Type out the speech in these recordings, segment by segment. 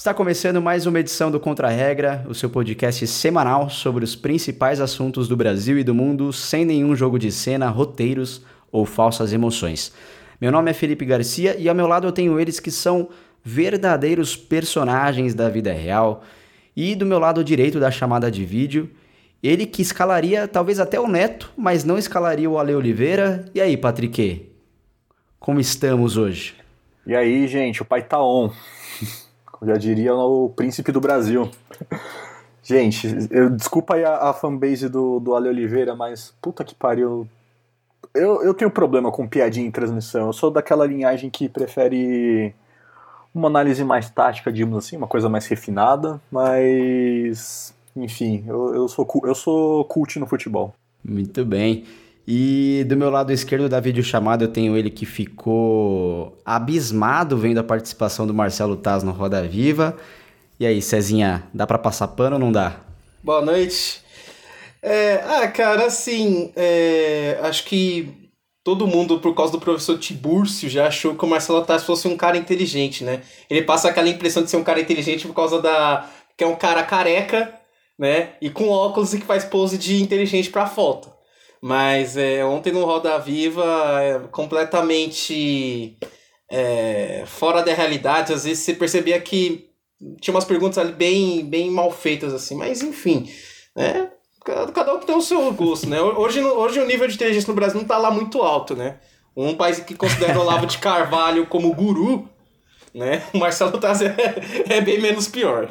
Está começando mais uma edição do Contra Regra, o seu podcast semanal sobre os principais assuntos do Brasil e do mundo, sem nenhum jogo de cena, roteiros ou falsas emoções. Meu nome é Felipe Garcia e ao meu lado eu tenho eles que são verdadeiros personagens da vida real. E do meu lado direito da chamada de vídeo, ele que escalaria talvez até o Neto, mas não escalaria o Ale Oliveira. E aí, Patrick? Como estamos hoje? E aí, gente, o pai tá on já diria o príncipe do Brasil. Gente, eu, desculpa aí a, a fanbase do, do Ale Oliveira, mas puta que pariu. Eu, eu tenho problema com piadinha em transmissão. Eu sou daquela linhagem que prefere uma análise mais tática, digamos assim, uma coisa mais refinada, mas. Enfim, eu, eu, sou, eu sou cult no futebol. Muito bem. E do meu lado esquerdo da videochamada eu tenho ele que ficou abismado vendo a participação do Marcelo Taz no Roda Viva. E aí, Cezinha, dá para passar pano ou não dá? Boa noite. É, ah, cara, assim, é, acho que todo mundo, por causa do professor Tibúrcio, já achou que o Marcelo Taz fosse um cara inteligente, né? Ele passa aquela impressão de ser um cara inteligente por causa da. que é um cara careca, né? E com óculos e que faz pose de inteligente pra foto. Mas é, ontem no Roda Viva, é, completamente é, fora da realidade, às vezes você percebia que tinha umas perguntas ali bem, bem mal feitas, assim, mas enfim, né? Cada um tem o seu gosto, né? Hoje, hoje o nível de inteligência no Brasil não tá lá muito alto, né? Um país que considera o Olavo de Carvalho como guru, né? O Marcelo Taz é, é bem menos pior.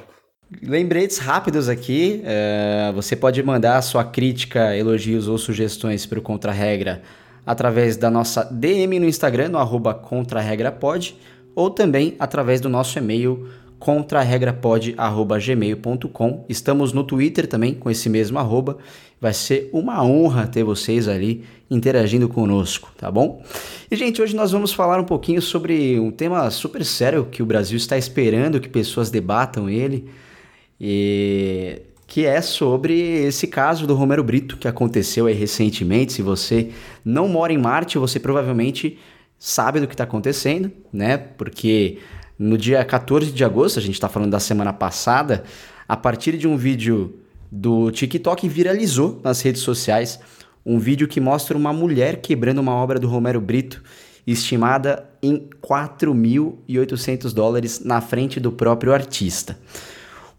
Lembretes rápidos aqui. Uh, você pode mandar sua crítica, elogios ou sugestões para o Contra-Regra através da nossa DM no Instagram, no arroba contraregrapod, ou também através do nosso e-mail contraregrapod.gmail.com. Estamos no Twitter também com esse mesmo arroba. Vai ser uma honra ter vocês ali interagindo conosco, tá bom? E, gente, hoje nós vamos falar um pouquinho sobre um tema super sério que o Brasil está esperando que pessoas debatam ele e que é sobre esse caso do Romero Brito que aconteceu aí recentemente. Se você não mora em Marte, você provavelmente sabe do que está acontecendo, né? Porque no dia 14 de agosto, a gente está falando da semana passada, a partir de um vídeo do TikTok viralizou nas redes sociais um vídeo que mostra uma mulher quebrando uma obra do Romero Brito estimada em 4.800 dólares na frente do próprio artista.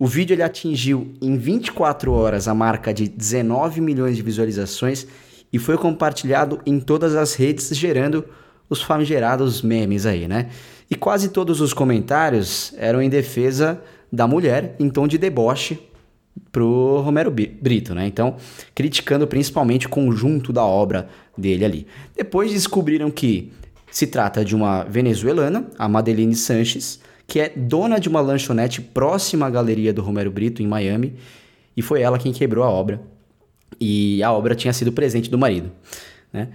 O vídeo ele atingiu em 24 horas a marca de 19 milhões de visualizações e foi compartilhado em todas as redes, gerando os famigerados memes aí, né? E quase todos os comentários eram em defesa da mulher, em tom de deboche pro Romero Brito, né? Então, criticando principalmente o conjunto da obra dele ali. Depois descobriram que se trata de uma venezuelana, a Madeline Sanches, que é dona de uma lanchonete próxima à galeria do Romero Brito, em Miami, e foi ela quem quebrou a obra. E a obra tinha sido presente do marido. Né?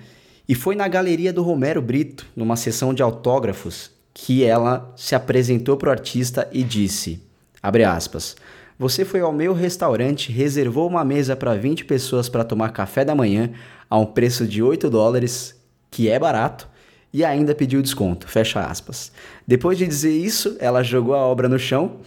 E foi na galeria do Romero Brito, numa sessão de autógrafos, que ela se apresentou para o artista e disse, abre aspas, você foi ao meu restaurante, reservou uma mesa para 20 pessoas para tomar café da manhã a um preço de 8 dólares, que é barato, e ainda pediu desconto. Fecha aspas. Depois de dizer isso, ela jogou a obra no chão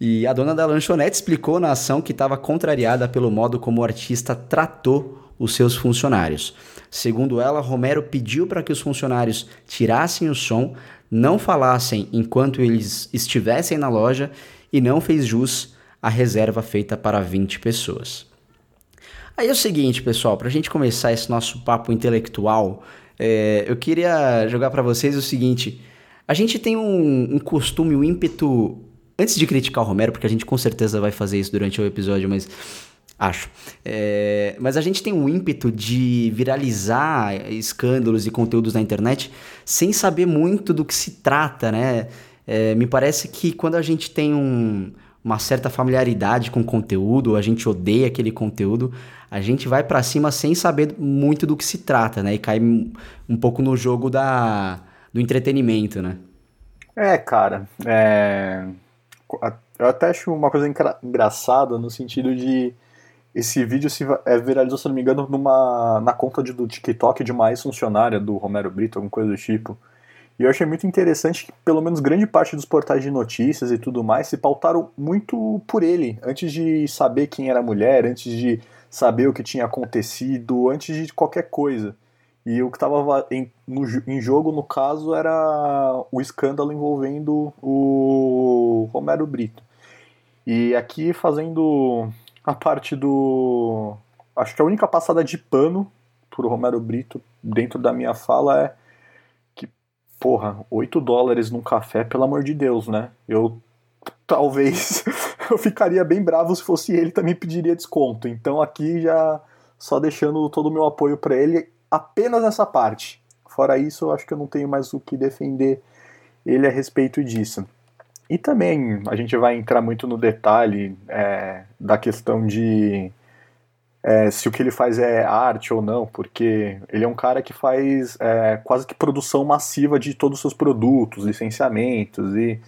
e a dona da lanchonete explicou na ação que estava contrariada pelo modo como o artista tratou os seus funcionários. Segundo ela, Romero pediu para que os funcionários tirassem o som, não falassem enquanto eles estivessem na loja e não fez jus à reserva feita para 20 pessoas. Aí é o seguinte, pessoal, para a gente começar esse nosso papo intelectual, é, eu queria jogar para vocês o seguinte: a gente tem um, um costume, um ímpeto. Antes de criticar o Romero, porque a gente com certeza vai fazer isso durante o episódio, mas acho. É, mas a gente tem um ímpeto de viralizar escândalos e conteúdos na internet sem saber muito do que se trata, né? É, me parece que quando a gente tem um, uma certa familiaridade com o conteúdo, ou a gente odeia aquele conteúdo, a gente vai para cima sem saber muito do que se trata, né? E cai um pouco no jogo da, do entretenimento, né? É, cara, é... eu até acho uma coisa engraçada no sentido de esse vídeo se é, viralizou, se não me engano, numa, na conta de, do TikTok de uma ex-funcionária do Romero Brito, alguma coisa do tipo. E eu achei muito interessante que, pelo menos, grande parte dos portais de notícias e tudo mais se pautaram muito por ele, antes de saber quem era a mulher, antes de saber o que tinha acontecido, antes de qualquer coisa. E o que estava em, em jogo, no caso, era o escândalo envolvendo o Romero Brito. E aqui fazendo a parte do. Acho que a única passada de pano por Romero Brito dentro da minha fala é porra, 8 dólares num café, pelo amor de Deus, né? Eu talvez eu ficaria bem bravo se fosse ele também pediria desconto. Então aqui já só deixando todo o meu apoio para ele apenas nessa parte. Fora isso, eu acho que eu não tenho mais o que defender ele a respeito disso. E também a gente vai entrar muito no detalhe é, da questão de é, se o que ele faz é arte ou não, porque ele é um cara que faz é, quase que produção massiva de todos os seus produtos, licenciamentos e,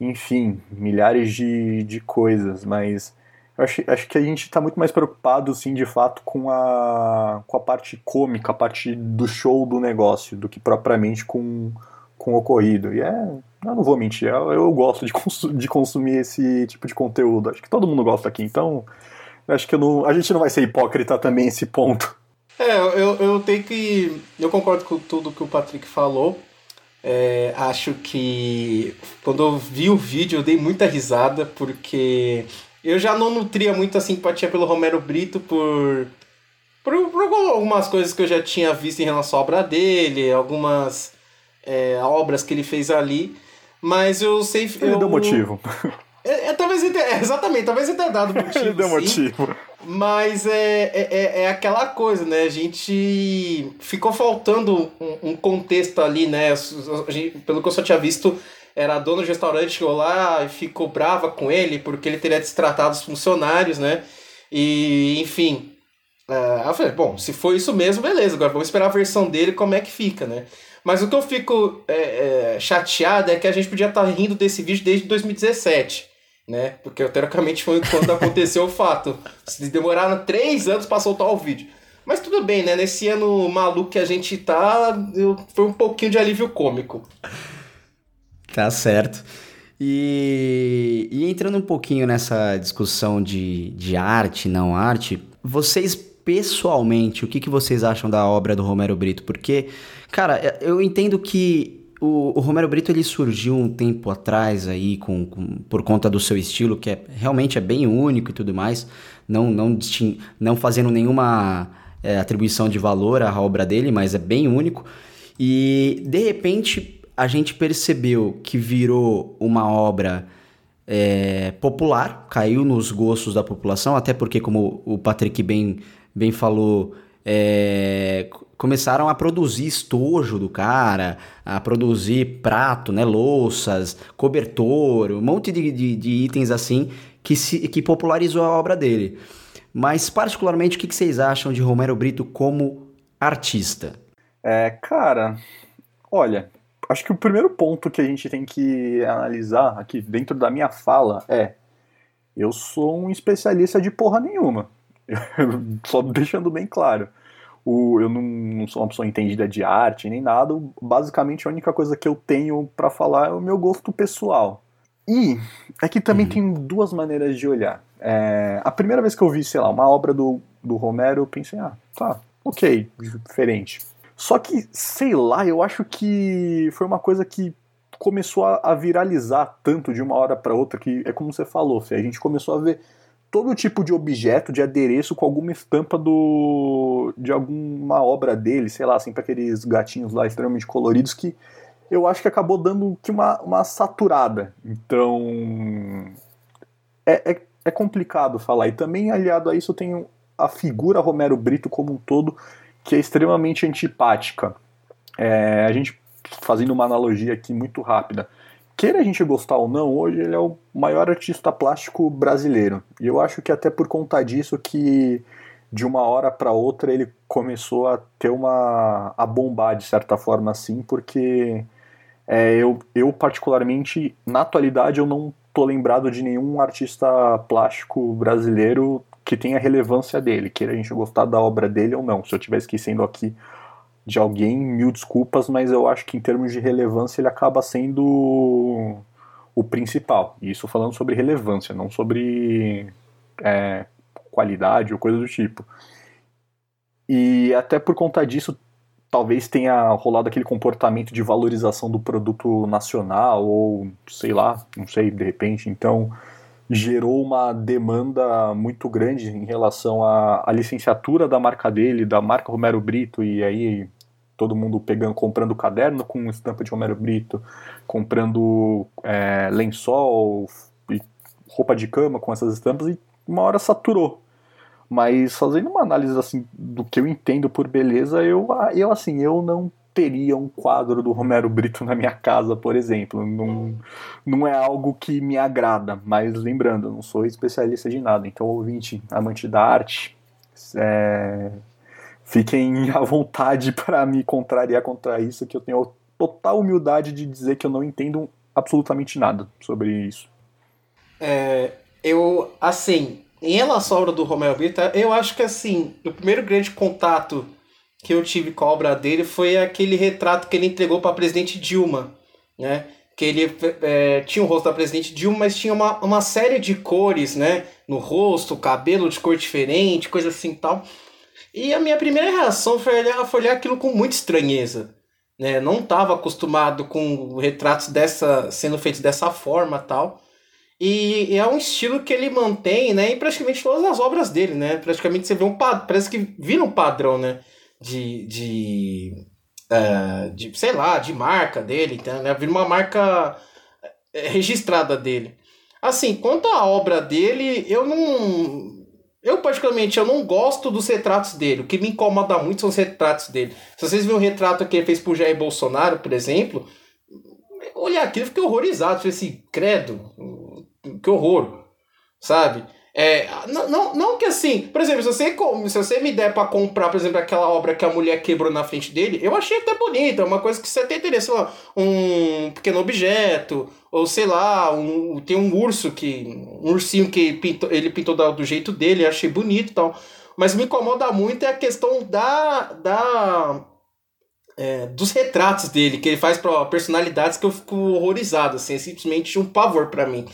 enfim, milhares de, de coisas, mas eu acho, acho que a gente está muito mais preocupado, sim, de fato, com a, com a parte cômica, a parte do show do negócio, do que propriamente com, com o ocorrido. E é, eu não vou mentir, eu, eu gosto de, de consumir esse tipo de conteúdo. Acho que todo mundo gosta aqui, então acho que não, a gente não vai ser hipócrita também nesse ponto. É, eu, eu tenho que. Eu concordo com tudo que o Patrick falou. É, acho que quando eu vi o vídeo eu dei muita risada, porque eu já não nutria muita simpatia pelo Romero Brito por, por, por algumas coisas que eu já tinha visto em relação à obra dele, algumas é, obras que ele fez ali. Mas eu sei. Ele eu, deu motivo. É, é, talvez ele tenha, é, exatamente, talvez tenha dado motivo. ele deu sim, motivo. Mas é, é, é, é aquela coisa, né? A gente ficou faltando um, um contexto ali, né? Gente, pelo que eu só tinha visto, era a dona do restaurante chegou lá e ficou brava com ele porque ele teria destratado os funcionários, né? E, enfim. Uh, eu falei, bom, se for isso mesmo, beleza, agora vamos esperar a versão dele, como é que fica, né? Mas o que eu fico é, é, chateado é que a gente podia estar tá rindo desse vídeo desde 2017, né? Porque teoricamente foi quando aconteceu o fato. Se demoraram três anos para soltar o vídeo. Mas tudo bem, né? Nesse ano maluco que a gente tá, foi um pouquinho de alívio cômico. Tá certo. E, e, entrando um pouquinho nessa discussão de, de arte, não arte, vocês pessoalmente, o que, que vocês acham da obra do Romero Brito? Porque Cara, eu entendo que o, o, Romero Brito ele surgiu um tempo atrás aí com, com, por conta do seu estilo que é realmente é bem único e tudo mais, não não não fazendo nenhuma é, atribuição de valor à obra dele, mas é bem único. E de repente a gente percebeu que virou uma obra é, popular, caiu nos gostos da população, até porque como o Patrick bem bem falou é, começaram a produzir estojo do cara, a produzir prato, né, louças, cobertor, um monte de, de, de itens assim que, se, que popularizou a obra dele. Mas, particularmente, o que, vocês acham de Romero Brito como artista? É, cara, olha, acho que o primeiro ponto que a gente tem que analisar aqui dentro da minha fala é: eu sou um especialista de porra nenhuma. Só deixando bem claro. O, eu não, não, sou uma pessoa entendida de arte nem nada. Basicamente, a única coisa que eu tenho para falar é o meu gosto pessoal. E aqui também uhum. tem duas maneiras de olhar. É, a primeira vez que eu vi, sei lá, uma obra do, do Romero, eu pensei, ah, tá, ok, diferente. Só que, sei lá, eu acho que foi uma coisa que começou a, a viralizar tanto de uma hora para outra que é como você falou, Fê, a gente começou a ver todo tipo de objeto, de adereço com alguma estampa do de alguma obra dele, sei lá, assim, para aqueles gatinhos lá extremamente coloridos que eu acho que acabou dando que uma, uma saturada. Então é, é, é complicado falar. E também aliado a isso eu tenho a figura Romero Brito como um todo que é extremamente antipática. É, a gente fazendo uma analogia aqui muito rápida queira a gente gostar ou não, hoje ele é o maior artista plástico brasileiro. E eu acho que até por conta disso que de uma hora para outra ele começou a ter uma a bombar de certa forma assim, porque é, eu, eu particularmente na atualidade eu não tô lembrado de nenhum artista plástico brasileiro que tenha relevância dele, queira a gente gostar da obra dele ou não. Se eu estiver esquecendo aqui de alguém, mil desculpas, mas eu acho que em termos de relevância ele acaba sendo o principal. Isso falando sobre relevância, não sobre é, qualidade ou coisa do tipo. E até por conta disso, talvez tenha rolado aquele comportamento de valorização do produto nacional, ou sei lá, não sei, de repente. Então, gerou uma demanda muito grande em relação à, à licenciatura da marca dele, da marca Romero Brito, e aí todo mundo pegando, comprando caderno com estampa de Romero Brito, comprando é, lençol e roupa de cama com essas estampas, e uma hora saturou. Mas fazendo uma análise assim do que eu entendo por beleza, eu, eu assim, eu não teria um quadro do Romero Brito na minha casa, por exemplo. Não, não é algo que me agrada, mas lembrando, eu não sou especialista de nada. Então, ouvinte, amante da arte, é, fiquem à vontade para me contrariar contra isso, que eu tenho total humildade de dizer que eu não entendo absolutamente nada sobre isso. É, eu, assim, em relação à obra do Romero Brito, eu acho que, assim, o primeiro grande contato que eu tive com a obra dele foi aquele retrato que ele entregou para a presidente Dilma, né? Que ele é, tinha o rosto da presidente Dilma, mas tinha uma, uma série de cores, né? No rosto, cabelo de cor diferente, coisa assim tal. E a minha primeira reação foi olhar, foi olhar aquilo com muita estranheza. Né? Não estava acostumado com retratos dessa sendo feitos dessa forma tal. E é um estilo que ele mantém né, em praticamente todas as obras dele. Né? Praticamente você vê um parece que vira um padrão. Né? de, de, uh, de sei lá, de marca dele, então, né? Vira uma marca é, registrada dele. Assim, quanto à obra dele, eu não. Eu, particularmente, eu não gosto dos retratos dele. O que me incomoda muito são os retratos dele. Se vocês viram o retrato que ele fez pro Jair Bolsonaro, por exemplo, olhar aquilo, eu fiquei horrorizado. Falei assim, credo, que horror, sabe? É, não, não, não que assim, por exemplo, se você, se você me der para comprar, por exemplo, aquela obra que a mulher quebrou na frente dele, eu achei até bonita, uma coisa que você até teria, sei lá, um pequeno objeto, ou sei lá, um, tem um urso que. um ursinho que pintou, ele pintou do, jeito dele, achei bonito e tal. Mas me incomoda muito é a questão da. da é, dos retratos dele, que ele faz para personalidades que eu fico horrorizado, assim, é simplesmente um pavor para mim.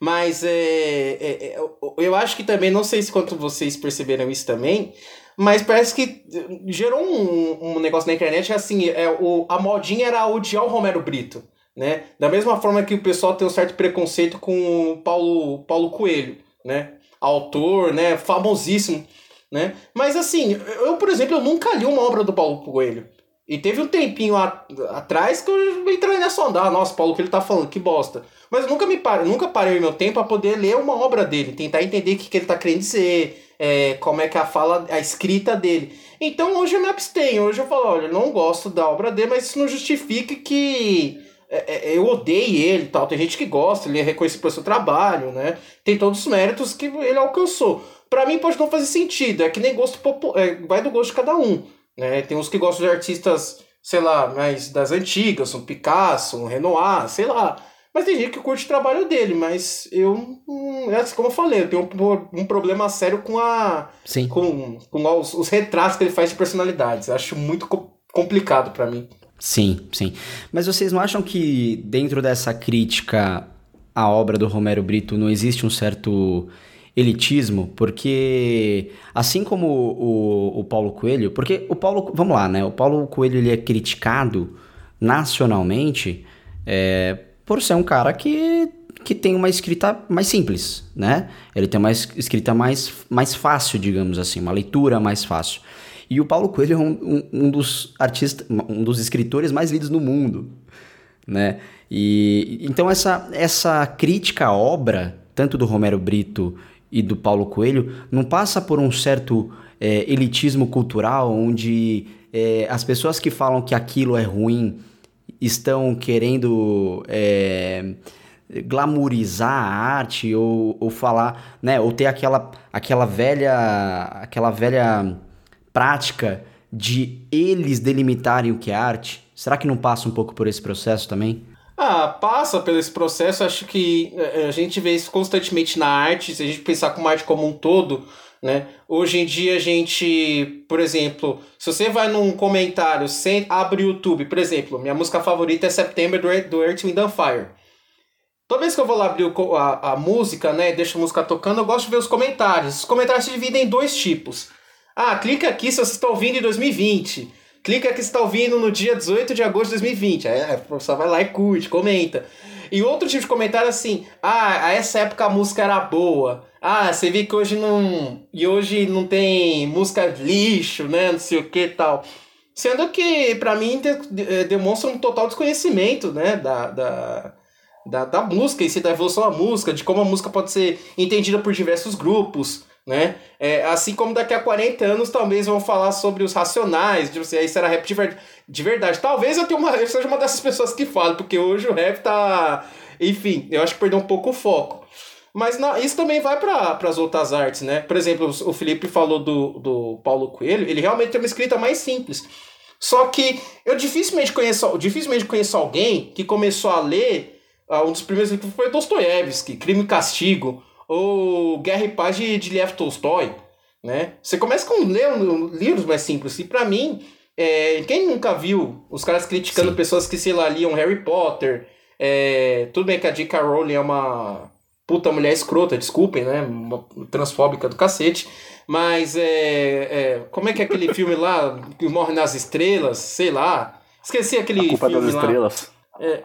Mas é, é, é, eu acho que também, não sei se quanto vocês perceberam isso também, mas parece que gerou um, um negócio na internet assim, é, o, a modinha era odiar o Romero Brito. Né? Da mesma forma que o pessoal tem um certo preconceito com o Paulo, Paulo Coelho, né? Autor, né? Famosíssimo, né? Mas assim, eu, por exemplo, eu nunca li uma obra do Paulo Coelho. E teve um tempinho a, atrás que eu entrei nessa onda. Ah, nossa, Paulo, o que ele tá falando? Que bosta. Mas nunca me parei, nunca parei o meu tempo para poder ler uma obra dele, tentar entender o que, que ele tá querendo dizer, é, como é que a fala, a escrita dele. Então hoje eu me abstenho, hoje eu falo, olha, não gosto da obra dele, mas isso não justifica que é, é, eu odeie ele tal. Tem gente que gosta, ele é reconhecido pelo seu trabalho, né? Tem todos os méritos que ele alcançou. Para mim pode não fazer sentido, é que nem gosto popular, é, vai do gosto de cada um. Né? Tem uns que gostam de artistas, sei lá, mais das antigas, um Picasso, um Renoir, sei lá. Mas tem gente que curte o trabalho dele, mas eu, hum, é assim como eu falei, eu tenho um, um problema sério com a. Sim. Com, com os, os, retratos que ele faz de personalidades. Eu acho muito co complicado para mim. Sim, sim. Mas vocês não acham que dentro dessa crítica à obra do Romero Brito não existe um certo elitismo, porque assim como o, o Paulo Coelho, porque o Paulo, vamos lá, né? O Paulo Coelho ele é criticado nacionalmente é, por ser um cara que, que tem uma escrita mais simples, né? Ele tem uma escrita mais, mais fácil, digamos assim, uma leitura mais fácil. E o Paulo Coelho é um, um, um dos artistas, um dos escritores mais lidos no mundo, né? E então essa, essa crítica à obra, tanto do Romero Brito e do Paulo Coelho não passa por um certo é, elitismo cultural onde é, as pessoas que falam que aquilo é ruim estão querendo é, glamourizar a arte ou, ou falar, né, ou ter aquela, aquela velha aquela velha prática de eles delimitarem o que é arte? Será que não passa um pouco por esse processo também? Ah, passa pelo esse processo. Acho que é, a gente vê isso constantemente na arte. Se a gente pensar com arte como um todo, né? Hoje em dia a gente, por exemplo, se você vai num comentário, sem, abre o YouTube, por exemplo, minha música favorita é September do, do Earth, Wind and Fire. Toda vez que eu vou lá abrir a, a música, né, deixa a música tocando, eu gosto de ver os comentários. Os comentários se dividem em dois tipos. Ah, clica aqui se você está ouvindo em 2020. Clica aqui se está ouvindo no dia 18 de agosto de 2020. Aí a pessoa vai lá e curte, comenta. E outro tipo de comentário é assim: ah, a essa época a música era boa. Ah, você vê que hoje não. E hoje não tem música lixo, né? Não sei o que tal. Sendo que, para mim, de, de, demonstra um total desconhecimento, né? Da, da, da, da música e si, da evolução da música, de como a música pode ser entendida por diversos grupos né? É, assim como daqui a 40 anos talvez vão falar sobre os racionais, de você, isso era rap de, de verdade. Talvez eu, tenha uma, eu seja uma dessas pessoas que falam, porque hoje o rap tá. Enfim, eu acho que perdeu um pouco o foco. Mas isso também vai para as outras artes, né? Por exemplo, o Felipe falou do, do Paulo Coelho, ele realmente tem uma escrita mais simples. Só que eu dificilmente conheço, dificilmente conheço alguém que começou a ler, uh, um dos primeiros livros foi Dostoiévski, Crime e Castigo, ou Guerra e Paz de, de Lev Tolstói, né? Você começa com ler um, livros mais simples. E para mim, é, quem nunca viu os caras criticando Sim. pessoas que, sei lá, liam Harry Potter, é, tudo bem que a J.K. Rowling é uma puta mulher escrota, desculpem, né? Uma transfóbica do cacete. Mas é, é Como é que é aquele filme lá que morre nas estrelas? Sei lá. Esqueci aquele a culpa filme das lá. estrelas. É,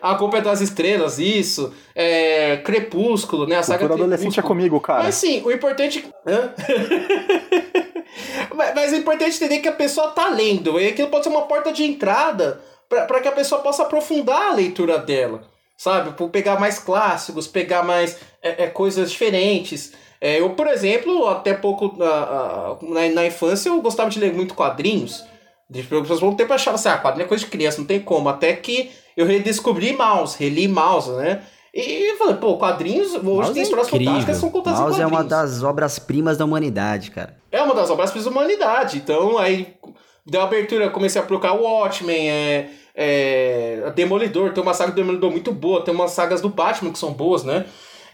a Culpa é das Estrelas, isso. É, Crepúsculo, né? A saga Cultura adolescente é comigo, cara. Mas sim, o importante. mas, mas, o importante é entender que a pessoa tá lendo. E aquilo pode ser uma porta de entrada para que a pessoa possa aprofundar a leitura dela. Sabe? Por pegar mais clássicos, pegar mais é, é coisas diferentes. É, eu, por exemplo, até pouco na, na, na infância, eu gostava de ler muito quadrinhos. De pessoas vão ter pra achar assim, ah, quadrinho é coisa de criança, não tem como. Até que eu redescobri Mouse, reli Mouse, né? E falei, pô, quadrinhos, hoje Mouse tem é histórias incrível. fantásticas são contadas Mouse em quadrinhos. é uma das obras-primas da humanidade, cara. É uma das obras-primas da humanidade. Então, aí deu abertura, comecei a procurar o Watchmen, é, é, Demolidor, tem uma saga do Demolidor muito boa, tem umas sagas do Batman que são boas, né?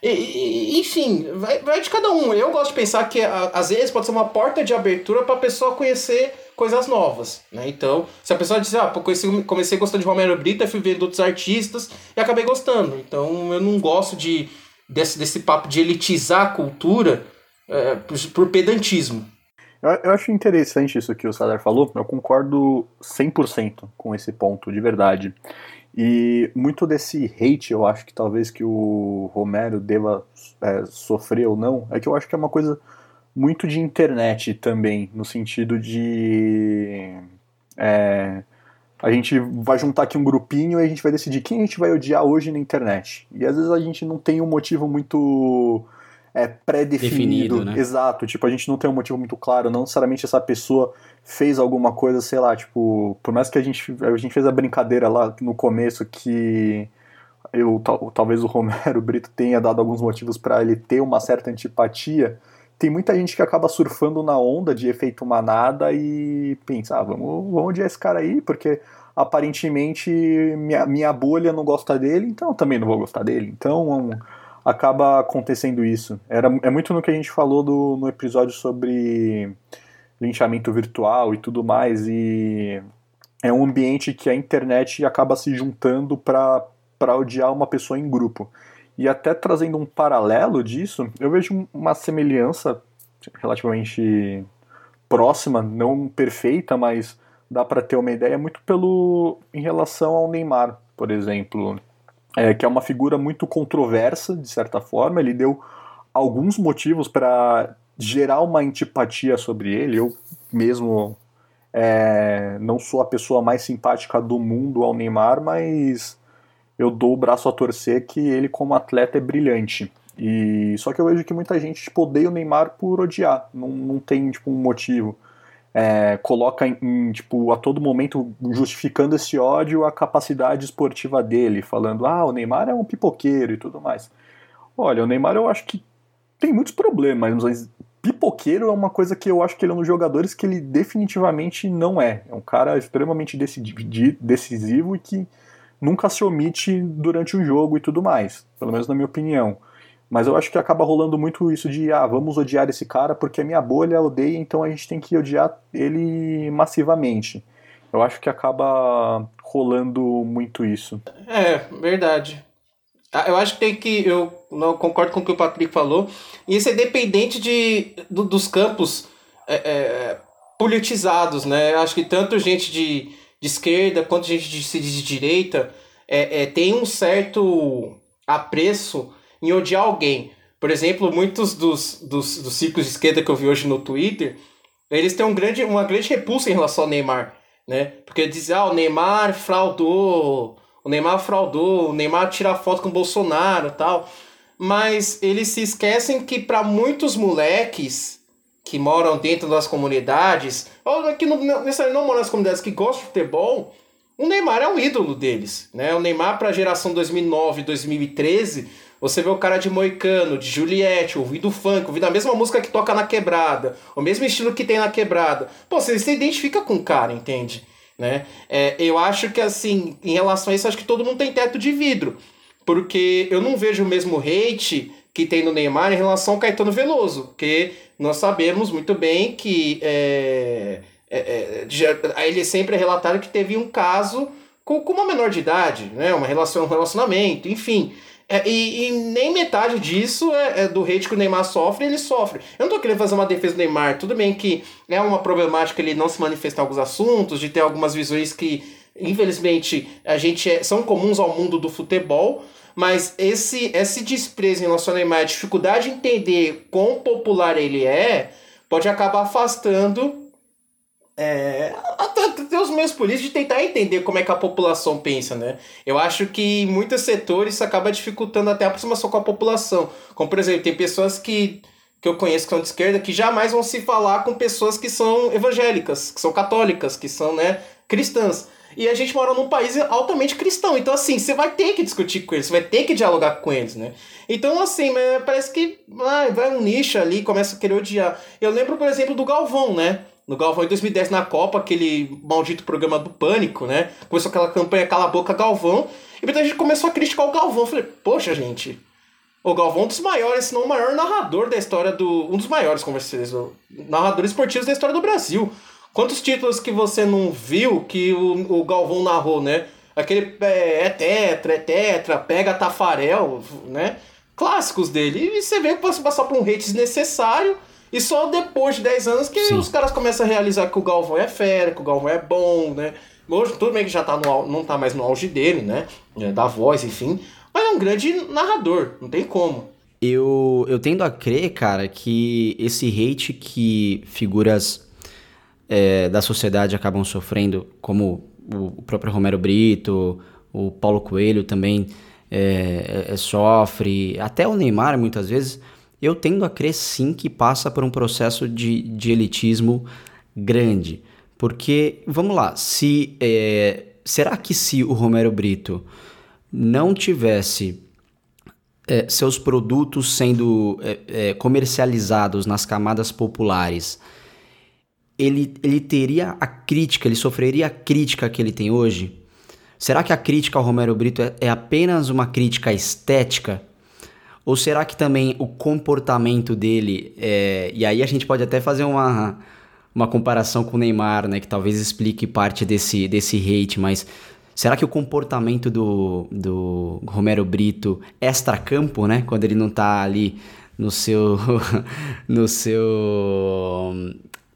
E, e, enfim, vai, vai de cada um. Eu gosto de pensar que às vezes pode ser uma porta de abertura para a pessoa conhecer coisas novas, né? Então, se a pessoa dizer, ah, comecei, comecei gostando de Romero Brito, fui vendo outros artistas e acabei gostando. Então, eu não gosto de desse, desse papo de elitizar a cultura é, por, por, pedantismo. Eu, eu, acho interessante isso que o Sadar falou, eu concordo 100% com esse ponto, de verdade. E muito desse hate, eu acho que talvez que o Romero deva é, sofrer ou não, é que eu acho que é uma coisa muito de internet também, no sentido de. É, a gente vai juntar aqui um grupinho e a gente vai decidir quem a gente vai odiar hoje na internet. E às vezes a gente não tem um motivo muito é, pré-definido. Né? Exato, tipo, a gente não tem um motivo muito claro, não necessariamente essa pessoa fez alguma coisa, sei lá, tipo, por mais que a gente, a gente fez a brincadeira lá no começo que eu talvez o Romero Brito tenha dado alguns motivos para ele ter uma certa antipatia tem muita gente que acaba surfando na onda de efeito manada e pensa, ah, vamos, vamos odiar esse cara aí, porque aparentemente minha, minha bolha não gosta dele, então eu também não vou gostar dele. Então acaba acontecendo isso. Era, é muito no que a gente falou do, no episódio sobre linchamento virtual e tudo mais, e é um ambiente que a internet acaba se juntando para odiar uma pessoa em grupo. E até trazendo um paralelo disso, eu vejo uma semelhança relativamente próxima, não perfeita, mas dá para ter uma ideia muito pelo em relação ao Neymar, por exemplo, é, que é uma figura muito controversa de certa forma. Ele deu alguns motivos para gerar uma antipatia sobre ele. Eu mesmo é, não sou a pessoa mais simpática do mundo ao Neymar, mas eu dou o braço a torcer que ele como atleta é brilhante. E só que eu vejo que muita gente tipo, odeia o Neymar por odiar, não, não tem tipo um motivo. é, coloca em, em, tipo, a todo momento justificando esse ódio a capacidade esportiva dele, falando, ah, o Neymar é um pipoqueiro e tudo mais. Olha, o Neymar eu acho que tem muitos problemas, mas pipoqueiro é uma coisa que eu acho que ele é um dos jogadores que ele definitivamente não é. É um cara extremamente decisivo e que nunca se omite durante o jogo e tudo mais, pelo menos na minha opinião. Mas eu acho que acaba rolando muito isso de, ah, vamos odiar esse cara porque a minha bolha odeia, então a gente tem que odiar ele massivamente. Eu acho que acaba rolando muito isso. É, verdade. Ah, eu acho que tem que. Eu não concordo com o que o Patrick falou. E isso é dependente de, do, dos campos é, é, politizados, né? Eu acho que tanto gente de, de esquerda quanto gente de, de direita é, é, tem um certo apreço em odiar alguém. Por exemplo, muitos dos, dos, dos ciclos de esquerda que eu vi hoje no Twitter, eles têm um grande, uma grande repulsa em relação ao Neymar, né? Porque dizem, ah, o Neymar fraudou, o Neymar fraudou, o Neymar tira foto com o Bolsonaro tal. Mas eles se esquecem que para muitos moleques que moram dentro das comunidades, ou que não, necessariamente não moram nas comunidades que gostam de futebol, o Neymar é um ídolo deles, né? O Neymar para a geração 2009, 2013 você vê o cara de Moicano, de Juliette, ouvindo funk, ouvindo a mesma música que toca na quebrada, o mesmo estilo que tem na quebrada. Pô, você se identifica com o cara, entende? Né? É, eu acho que, assim, em relação a isso, acho que todo mundo tem teto de vidro. Porque eu não vejo o mesmo hate que tem no Neymar em relação ao Caetano Veloso. Porque nós sabemos muito bem que é, é, é, ele sempre é relatado que teve um caso com, com uma menor de idade, né? uma relação, um relacionamento, enfim. É, e, e, nem metade disso é, é, do hate que o Neymar sofre, ele sofre. Eu não tô querendo fazer uma defesa do Neymar, tudo bem que é uma problemática ele não se manifestar alguns assuntos, de ter algumas visões que, infelizmente, a gente é, são comuns ao mundo do futebol, mas esse, esse desprezo em relação ao Neymar, a dificuldade de entender quão popular ele é, pode acabar afastando é, até os meus políticos de tentar entender como é que a população pensa, né? Eu acho que em muitos setores isso acaba dificultando até a aproximação com a população. Como, por exemplo, tem pessoas que, que eu conheço que são de esquerda que jamais vão se falar com pessoas que são evangélicas, que são católicas, que são, né, cristãs. E a gente mora num país altamente cristão. Então, assim, você vai ter que discutir com eles, você vai ter que dialogar com eles, né? Então, assim, parece que ah, vai um nicho ali, começa a querer odiar. Eu lembro, por exemplo, do Galvão, né? no Galvão em 2010 na Copa, aquele maldito programa do Pânico, né? Começou aquela campanha Cala a Boca Galvão, e muita gente começou a criticar o Galvão. Eu falei, poxa, gente, o Galvão é um dos maiores, se não o maior narrador da história do. Um dos maiores, como vocês narradores esportivos da história do Brasil. Quantos títulos que você não viu que o, o Galvão narrou, né? Aquele é, é tetra, é tetra, pega Tafarel, né? Clássicos dele. E você vê que pode passar por um hate desnecessário e só depois de 10 anos que Sim. os caras começam a realizar que o Galvão é fera, que o Galvão é bom, né? Hoje, tudo bem que já tá no, não tá mais no auge dele, né? É, da voz, enfim. Mas é um grande narrador, não tem como. Eu, eu tendo a crer, cara, que esse hate que figuras é, da sociedade acabam sofrendo, como o próprio Romero Brito, o Paulo Coelho também é, é, sofre, até o Neymar muitas vezes eu tendo a crer sim que passa por um processo de, de elitismo grande. Porque, vamos lá, se é, será que se o Romero Brito não tivesse é, seus produtos sendo é, é, comercializados nas camadas populares, ele, ele teria a crítica, ele sofreria a crítica que ele tem hoje? Será que a crítica ao Romero Brito é, é apenas uma crítica estética? Ou será que também o comportamento dele, é, e aí a gente pode até fazer uma, uma comparação com o Neymar, né, que talvez explique parte desse, desse hate, mas será que o comportamento do, do Romero Brito extra-campo, né, quando ele não está ali no seu, no seu,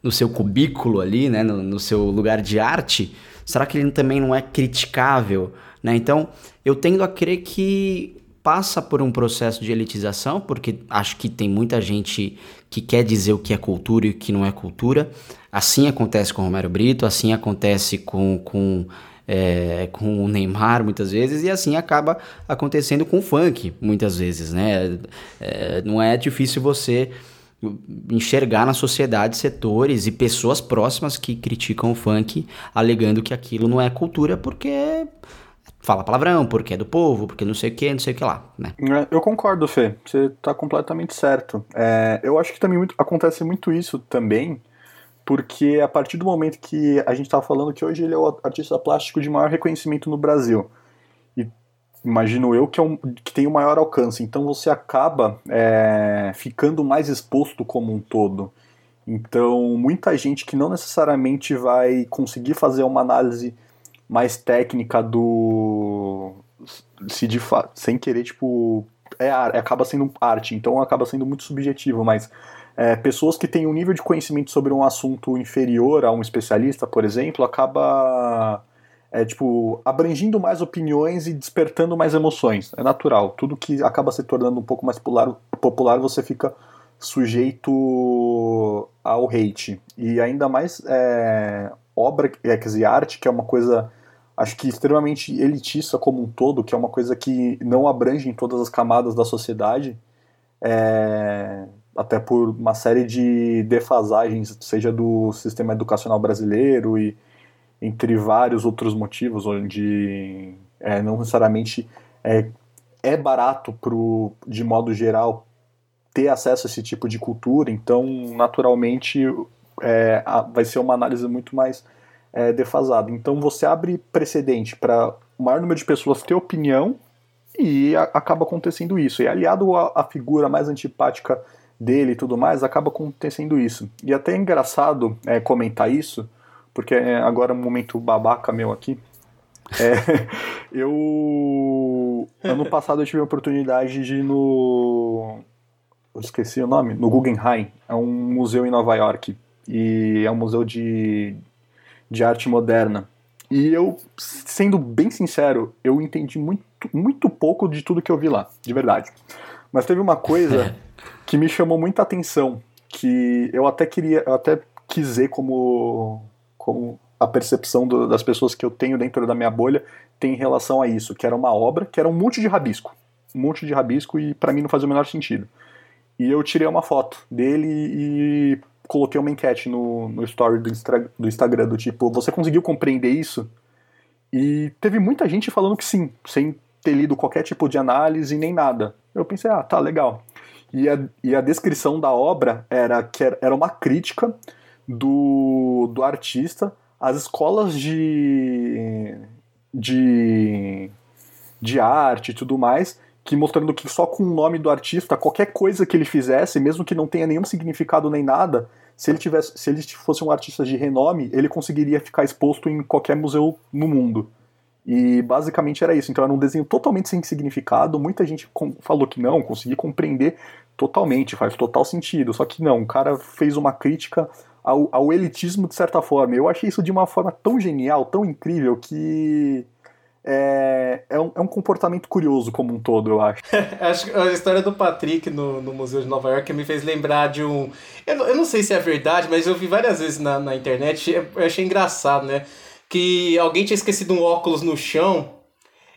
no seu cubículo ali, né, no, no seu lugar de arte, será que ele também não é criticável? Né? Então, eu tendo a crer que passa por um processo de elitização, porque acho que tem muita gente que quer dizer o que é cultura e o que não é cultura. Assim acontece com Romero Brito, assim acontece com, com, é, com o Neymar muitas vezes, e assim acaba acontecendo com o funk muitas vezes, né? É, não é difícil você enxergar na sociedade setores e pessoas próximas que criticam o funk, alegando que aquilo não é cultura porque fala palavrão, porque é do povo, porque não sei o que, não sei o que lá, né? É, eu concordo, Fê. Você está completamente certo. É, eu acho que também muito, acontece muito isso também, porque a partir do momento que a gente estava falando que hoje ele é o artista plástico de maior reconhecimento no Brasil, imagino eu que, é um, que tem o maior alcance, então você acaba é, ficando mais exposto como um todo. Então, muita gente que não necessariamente vai conseguir fazer uma análise mais técnica do. Se de sem querer, tipo. É, acaba sendo arte, então acaba sendo muito subjetivo, mas é, pessoas que têm um nível de conhecimento sobre um assunto inferior a um especialista, por exemplo, acaba é, tipo, abrangindo mais opiniões e despertando mais emoções. É natural. Tudo que acaba se tornando um pouco mais popular, popular você fica sujeito ao hate. E ainda mais é, obra, é, quer dizer, arte, que é uma coisa acho que extremamente elitista como um todo, que é uma coisa que não abrange em todas as camadas da sociedade, é, até por uma série de defasagens, seja do sistema educacional brasileiro e entre vários outros motivos, onde é, não necessariamente é, é barato pro, de modo geral ter acesso a esse tipo de cultura, então naturalmente é, vai ser uma análise muito mais é, defasado. Então você abre precedente para o maior número de pessoas ter opinião e a, acaba acontecendo isso. E aliado à, figura mais antipática dele e tudo mais, acaba acontecendo isso. E até é engraçado é, comentar isso, porque é agora é um momento babaca meu aqui. É, eu. Ano passado eu tive a oportunidade de ir no. Eu esqueci o nome. No Guggenheim. É um museu em Nova York. E é um museu de, de arte moderna. E eu, sendo bem sincero, eu entendi muito, muito pouco de tudo que eu vi lá, de verdade. Mas teve uma coisa que me chamou muita atenção, que eu até queria, eu até quis ver como, como a percepção do, das pessoas que eu tenho dentro da minha bolha tem em relação a isso, que era uma obra, que era um monte de rabisco. Um monte de rabisco e para mim não fazia o menor sentido. E eu tirei uma foto dele e coloquei uma enquete no, no story do, do Instagram, do tipo, você conseguiu compreender isso? E teve muita gente falando que sim, sem ter lido qualquer tipo de análise nem nada. Eu pensei, ah, tá, legal. E a, e a descrição da obra era que era uma crítica do, do artista às escolas de, de, de arte e tudo mais, que mostrando que só com o nome do artista, qualquer coisa que ele fizesse, mesmo que não tenha nenhum significado nem nada, se ele tivesse, se ele fosse um artista de renome, ele conseguiria ficar exposto em qualquer museu no mundo. E basicamente era isso. Então era um desenho totalmente sem significado. Muita gente falou que não, consegui compreender totalmente, faz total sentido. Só que não, o cara fez uma crítica ao, ao elitismo de certa forma. Eu achei isso de uma forma tão genial, tão incrível, que é, é, um, é um comportamento curioso como um todo, eu acho. acho a história do Patrick no, no Museu de Nova York me fez lembrar de um. Eu não, eu não sei se é verdade, mas eu vi várias vezes na, na internet, eu achei engraçado, né? Que alguém tinha esquecido um óculos no chão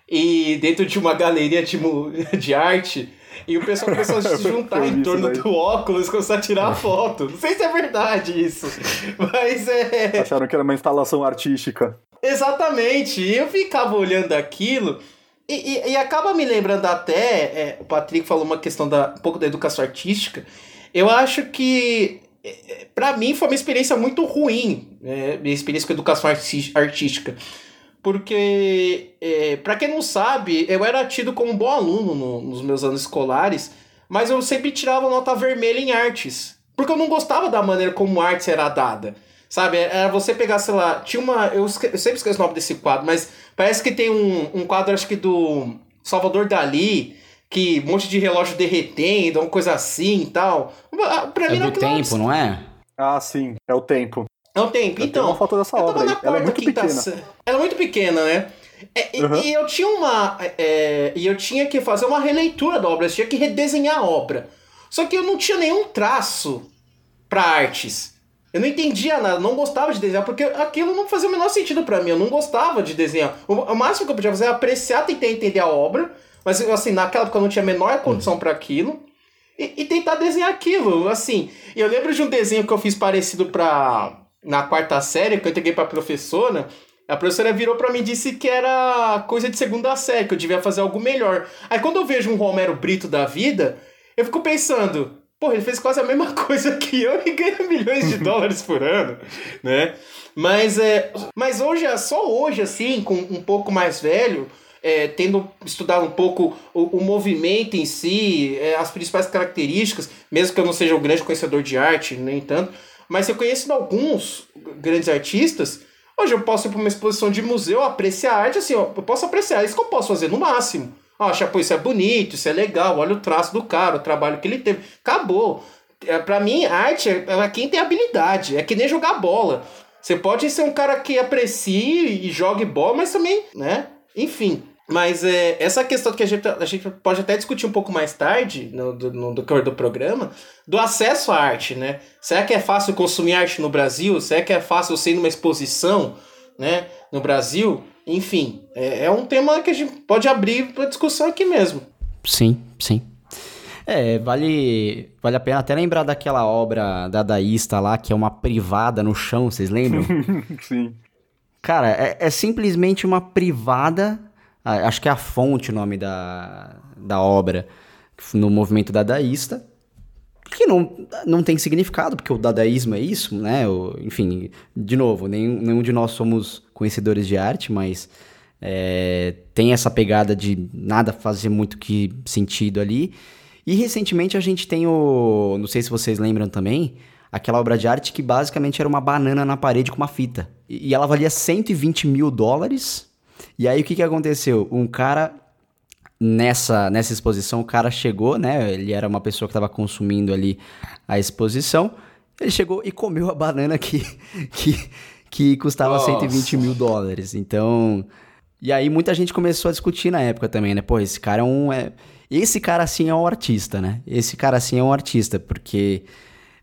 e dentro de uma galeria de, de arte. E o pessoal começou a se juntar em torno do óculos e começou a tirar foto. Não sei se é verdade isso. Mas é. Acharam que era uma instalação artística. Exatamente. E eu ficava olhando aquilo e, e, e acaba me lembrando até, é, o Patrick falou uma questão da um pouco da educação artística. Eu acho que é, é, para mim foi uma experiência muito ruim, é, minha experiência com educação artística. Porque, é, para quem não sabe, eu era tido como um bom aluno no, nos meus anos escolares, mas eu sempre tirava nota vermelha em artes. Porque eu não gostava da maneira como a arte era dada. Sabe? Era você pegar, sei lá, tinha uma. Eu, esque, eu sempre esqueço o nome desse quadro, mas parece que tem um, um quadro, acho que do Salvador Dali, que um monte de relógio derretendo, uma coisa assim e tal. Pra mim é do tempo, não é? Ah, sim, é o tempo. É o tempo, eu então. uma foto dessa obra. Aí. Ela é muito pequena. Ela é muito pequena, né? É, uhum. e, e, eu tinha uma. É, e eu tinha que fazer uma releitura da obra, eu tinha que redesenhar a obra. Só que eu não tinha nenhum traço para artes. Eu não entendia nada, não gostava de desenhar, porque aquilo não fazia o menor sentido para mim. Eu não gostava de desenhar. O, máximo que eu podia fazer era apreciar, tentar entender a obra, mas assim, naquela época eu não tinha a menor condição para aquilo. e, e tentar desenhar aquilo, assim. Eu lembro de um desenho que eu fiz parecido pra. Na quarta série, que eu entreguei pra professora. A professora virou para mim e disse que era coisa de segunda série, que eu devia fazer algo melhor. Aí quando eu vejo um Romero Brito da vida, eu fico pensando, pô, ele fez quase a mesma coisa que eu e ganha milhões de dólares por ano, né? Mas, é, mas hoje, só hoje, assim, com um pouco mais velho, é, tendo estudado um pouco o, o movimento em si, é, as principais características, mesmo que eu não seja um grande conhecedor de arte, nem tanto, mas eu conheço alguns grandes artistas. Hoje eu posso ir para uma exposição de museu, apreciar arte, assim, ó, eu posso apreciar, isso que eu posso fazer no máximo. Ó, achar, pô, isso é bonito, isso é legal, olha o traço do cara, o trabalho que ele teve. Acabou. É, para mim, arte é, é quem tem habilidade, é que nem jogar bola. Você pode ser um cara que aprecie e jogue bola, mas também, né? Enfim. Mas é, essa questão que a gente, a gente pode até discutir um pouco mais tarde, no, do, no decorrer do programa, do acesso à arte, né? Será que é fácil consumir arte no Brasil? Será que é fácil ser numa exposição, né, no Brasil? Enfim, é, é um tema que a gente pode abrir para discussão aqui mesmo. Sim, sim. É, vale, vale a pena até lembrar daquela obra dadaísta lá, que é uma privada no chão, vocês lembram? Sim. Cara, é, é simplesmente uma privada acho que é a fonte o nome da, da obra, no movimento dadaísta, que não, não tem significado, porque o dadaísmo é isso, né? O, enfim, de novo, nenhum, nenhum de nós somos conhecedores de arte, mas é, tem essa pegada de nada fazer muito que sentido ali. E recentemente a gente tem o. Não sei se vocês lembram também, aquela obra de arte que basicamente era uma banana na parede com uma fita. E ela valia 120 mil dólares e aí o que, que aconteceu? Um cara nessa, nessa exposição, o cara chegou, né? Ele era uma pessoa que estava consumindo ali a exposição. Ele chegou e comeu a banana que, que, que custava Nossa. 120 mil dólares. Então. E aí muita gente começou a discutir na época também, né? Pô, esse cara é um. É... Esse cara assim é um artista, né? Esse cara assim é um artista, porque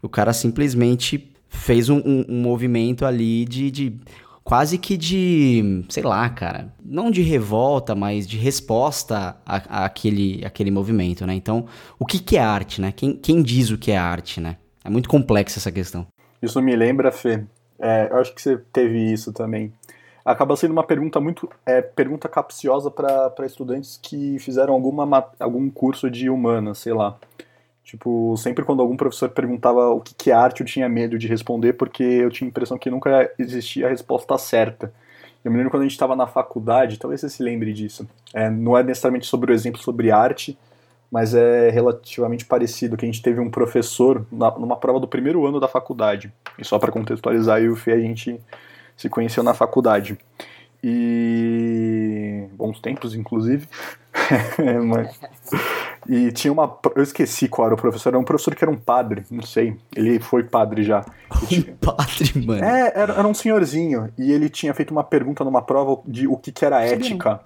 o cara simplesmente fez um, um, um movimento ali de, de quase que de, sei lá, cara, não de revolta, mas de resposta a, aquele, aquele movimento, né? Então, o que, que é arte, né? Quem, quem diz o que é arte, né? É muito complexa essa questão. Isso me lembra, Fê, é, eu acho que você teve isso também. Acaba sendo uma pergunta muito, é, pergunta capciosa para estudantes que fizeram alguma, algum curso de humana, sei lá. Tipo, sempre quando algum professor perguntava o que, que é arte, eu tinha medo de responder, porque eu tinha a impressão que nunca existia a resposta certa. Eu me lembro quando a gente estava na faculdade, talvez você se lembre disso. É, não é necessariamente sobre o exemplo sobre arte, mas é relativamente parecido, que a gente teve um professor na, numa prova do primeiro ano da faculdade. E só para contextualizar, eu e o Fê, a gente se conheceu na faculdade. E. bons tempos, inclusive. mas... E tinha uma. Eu esqueci qual era o professor. Era um professor que era um padre, não sei. Ele foi padre já. Um tinha... padre, mano. É, era, era, um senhorzinho. E ele tinha feito uma pergunta numa prova de o que, que era ética.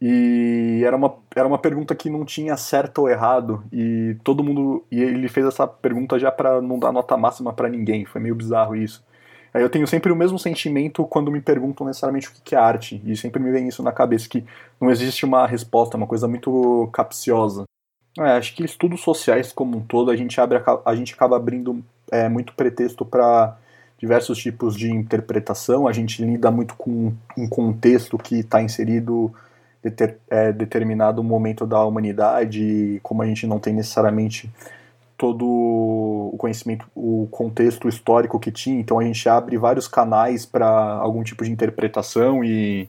E era uma, era uma pergunta que não tinha certo ou errado. E todo mundo. E ele fez essa pergunta já para não dar nota máxima para ninguém. Foi meio bizarro isso. Aí eu tenho sempre o mesmo sentimento quando me perguntam necessariamente o que é arte. E sempre me vem isso na cabeça, que não existe uma resposta, é uma coisa muito capciosa. É, acho que estudos sociais como um todo, a gente, abre, a gente acaba abrindo é, muito pretexto para diversos tipos de interpretação, a gente lida muito com um contexto que está inserido deter, é, determinado momento da humanidade, como a gente não tem necessariamente todo o conhecimento, o contexto histórico que tinha, então a gente abre vários canais para algum tipo de interpretação e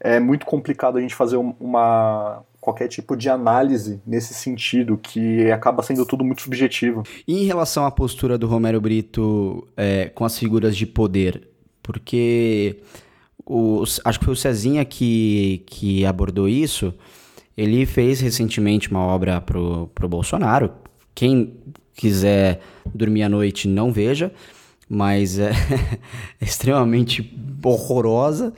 é muito complicado a gente fazer uma, qualquer tipo de análise nesse sentido, que acaba sendo tudo muito subjetivo. E em relação à postura do Romero Brito é, com as figuras de poder, porque o, acho que foi o Cezinha que, que abordou isso. Ele fez recentemente uma obra pro, pro Bolsonaro. Quem quiser dormir à noite, não veja, mas é, extremamente horrorosa.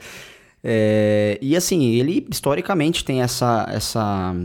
É, e assim, ele historicamente tem essa, essa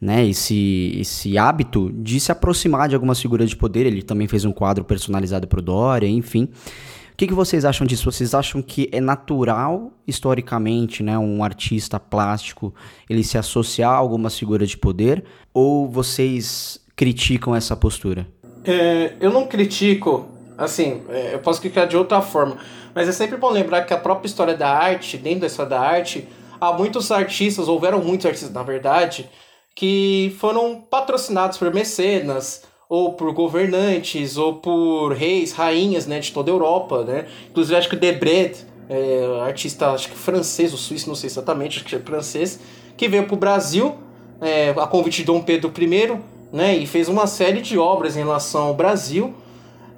né, esse, esse hábito de se aproximar de algumas figuras de poder. Ele também fez um quadro personalizado para o Dória, enfim. O que, que vocês acham disso? Vocês acham que é natural, historicamente, né, um artista plástico ele se associar a algumas figuras de poder? Ou vocês criticam essa postura? É, eu não critico, assim, é, eu posso criticar de outra forma, mas é sempre bom lembrar que a própria história da arte, dentro da história da arte, há muitos artistas, houveram muitos artistas, na verdade, que foram patrocinados por mecenas, ou por governantes, ou por reis, rainhas, né, de toda a Europa, né? Inclusive, acho que o Debret, é, artista, acho que francês ou suíço, não sei exatamente, acho que é francês, que veio para o Brasil, é, a convite de Dom Pedro I, né, e fez uma série de obras em relação ao Brasil.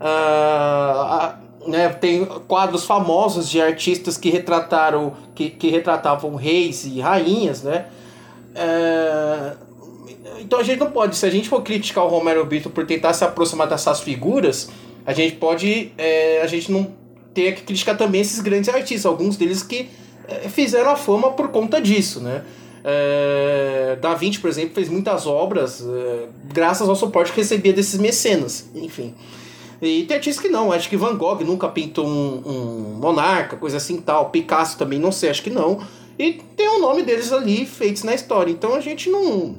Uh, né, tem quadros famosos de artistas que retrataram que, que retratavam reis e rainhas, né? Uh, então a gente não pode, se a gente for criticar o Romero Brito por tentar se aproximar dessas figuras, a gente pode, é, a gente não ter que criticar também esses grandes artistas, alguns deles que é, fizeram a fama por conta disso, né? É, da Vinci, por exemplo, fez muitas obras é, graças ao suporte que recebia desses mecenas, enfim. E tem artistas que não, acho que Van Gogh nunca pintou um, um monarca, coisa assim tal. Picasso também, não sei, acho que não. E tem o nome deles ali feitos na história. Então a gente não.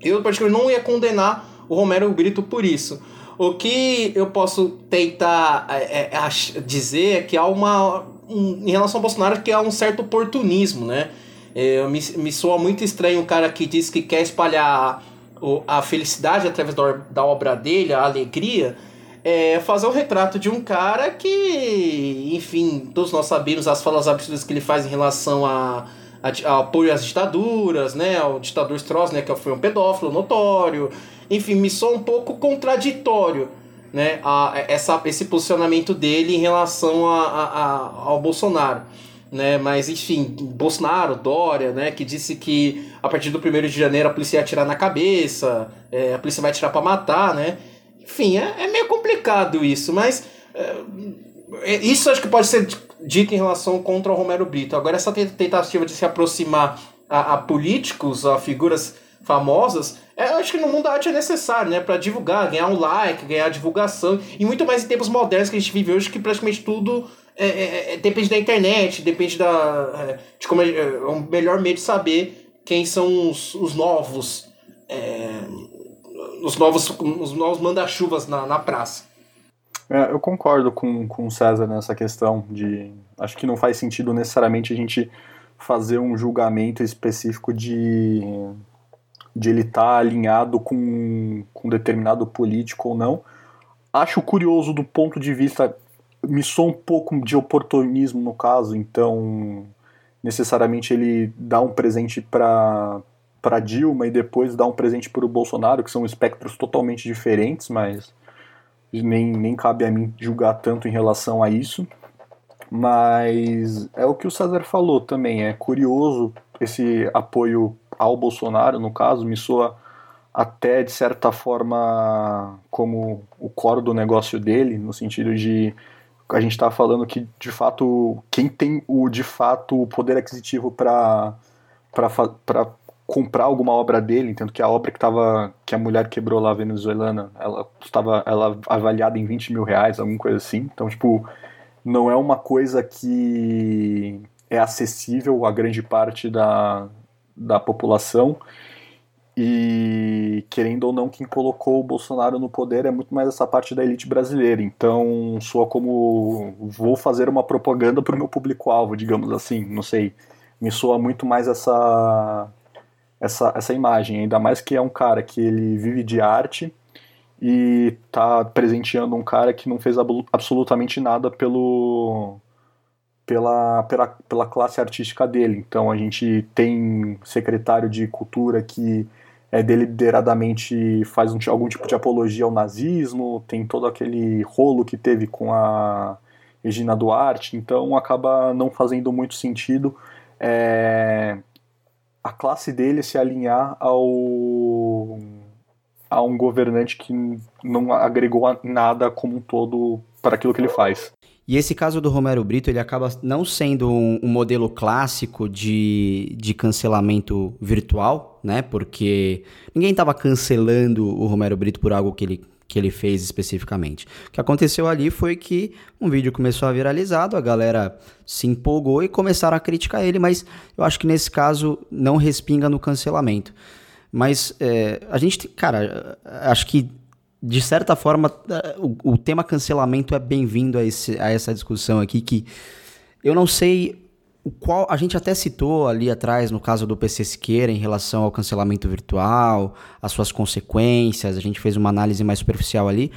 Eu, particularmente, não ia condenar o Romero Brito por isso. O que eu posso tentar é, é, dizer é que há uma. Um, em relação ao Bolsonaro, que há um certo oportunismo, né? É, me, me soa muito estranho o cara que diz que quer espalhar a felicidade através da, da obra dele, a alegria, é fazer um retrato de um cara que, enfim, todos nós sabemos as falas absurdas que ele faz em relação a, a, a apoio às ditaduras, né, ao ditador Strauss, né, que foi um pedófilo notório, enfim, me soa um pouco contraditório, né, a, essa, esse posicionamento dele em relação a, a, ao Bolsonaro né? Mas enfim, Bolsonaro, Dória, né? Que disse que a partir do 1 de janeiro a polícia ia atirar na cabeça, é, a polícia vai atirar para matar, né? Enfim, é, é, meio complicado isso, mas é, é, isso acho que pode ser dito em relação contra o Romero Brito. Agora, essa tentativa de se aproximar a, a políticos, a figuras famosas, é, acho que no mundo da arte é necessário, né? Para divulgar, ganhar um like, ganhar divulgação, e muito mais em tempos modernos que a gente vive hoje, que praticamente tudo é, é, é, depende da internet, depende da, é, de como é, é um melhor meio de saber quem são os, os novos é, os novos os novos manda-chuvas na, na praça. É, eu concordo com, com o César nessa questão de acho que não faz sentido necessariamente a gente fazer um julgamento específico de de ele estar tá alinhado com, com determinado político ou não. Acho curioso do ponto de vista me soa um pouco de oportunismo no caso, então necessariamente ele dá um presente para para Dilma e depois dá um presente para o Bolsonaro, que são espectros totalmente diferentes, mas nem, nem cabe a mim julgar tanto em relação a isso. Mas é o que o César falou também, é curioso esse apoio ao Bolsonaro, no caso, me soa até de certa forma como o core do negócio dele, no sentido de a gente está falando que de fato quem tem o de fato o poder aquisitivo para para comprar alguma obra dele, entendo que a obra que tava que a mulher quebrou lá venezuelana, ela estava ela avaliada em 20 mil reais, alguma coisa assim. Então tipo não é uma coisa que é acessível a grande parte da, da população e querendo ou não, quem colocou o Bolsonaro no poder é muito mais essa parte da elite brasileira. Então, soa como vou fazer uma propaganda para o meu público-alvo, digamos assim. Não sei. Me soa muito mais essa, essa, essa imagem. Ainda mais que é um cara que ele vive de arte e tá presenteando um cara que não fez absolutamente nada pelo pela, pela, pela classe artística dele. Então a gente tem secretário de cultura que é, deliberadamente faz um, algum tipo de apologia ao nazismo, tem todo aquele rolo que teve com a Regina Duarte, então acaba não fazendo muito sentido é, a classe dele se alinhar ao a um governante que não agregou nada como um todo para aquilo que ele faz. E esse caso do Romero Brito, ele acaba não sendo um, um, modelo clássico de, de cancelamento virtual, né? Porque ninguém estava cancelando o Romero Brito por algo que ele, que ele fez especificamente. O que aconteceu ali foi que um vídeo começou a viralizado, a galera se empolgou e começaram a criticar ele, mas eu acho que nesse caso não respinga no cancelamento. Mas é, a gente, cara, acho que de certa forma o, o tema cancelamento é bem-vindo a, a essa discussão aqui que eu não sei o qual a gente até citou ali atrás no caso do PC Siqueira em relação ao cancelamento virtual, as suas consequências, a gente fez uma análise mais superficial ali,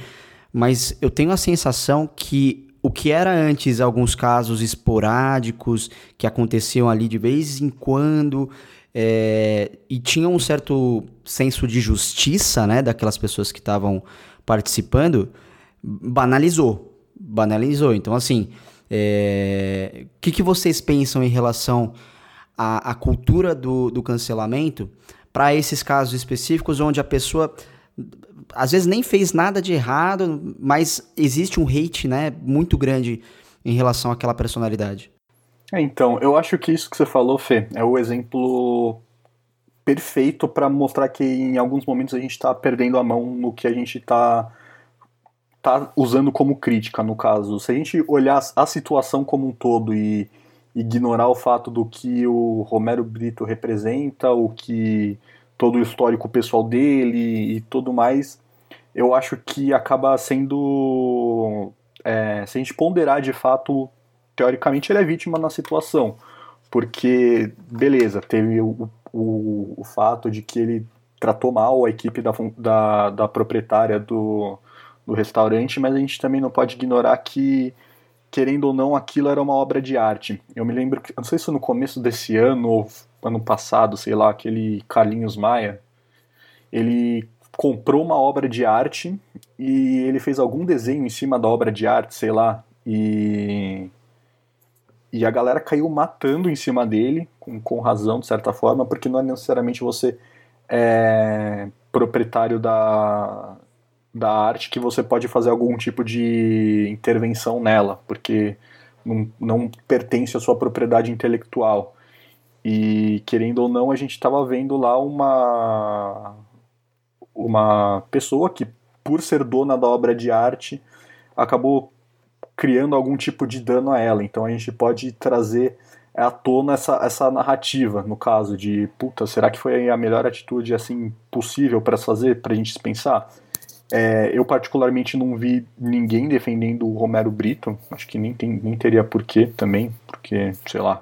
mas eu tenho a sensação que o que era antes alguns casos esporádicos que aconteciam ali de vez em quando é, e tinha um certo senso de justiça, né, daquelas pessoas que estavam participando, banalizou, banalizou. Então, assim, é, o que, que vocês pensam em relação à, à cultura do, do cancelamento para esses casos específicos onde a pessoa às vezes nem fez nada de errado, mas existe um hate né, muito grande em relação àquela personalidade? É, então, eu acho que isso que você falou, Fê, é o exemplo perfeito para mostrar que em alguns momentos a gente está perdendo a mão no que a gente está tá usando como crítica, no caso. Se a gente olhar a situação como um todo e ignorar o fato do que o Romero Brito representa, o que todo o histórico pessoal dele e tudo mais, eu acho que acaba sendo. É, se a gente ponderar de fato, teoricamente ele é vítima na situação. Porque, beleza, teve o, o, o fato de que ele tratou mal a equipe da, da, da proprietária do, do restaurante, mas a gente também não pode ignorar que, querendo ou não, aquilo era uma obra de arte. Eu me lembro que, não sei se no começo desse ano ou ano passado, sei lá, aquele Carlinhos Maia, ele comprou uma obra de arte e ele fez algum desenho em cima da obra de arte, sei lá, e e a galera caiu matando em cima dele, com, com razão, de certa forma, porque não é necessariamente você é proprietário da, da arte que você pode fazer algum tipo de intervenção nela, porque não, não pertence à sua propriedade intelectual. E querendo ou não, a gente estava vendo lá uma uma pessoa que, por ser dona da obra de arte, acabou criando algum tipo de dano a ela. Então a gente pode trazer à tona essa, essa narrativa, no caso de, puta, será que foi a melhor atitude assim possível para fazer, para a gente pensar? É, eu particularmente não vi ninguém defendendo o Romero Brito, acho que nem, tem, nem teria porquê também, porque, sei lá.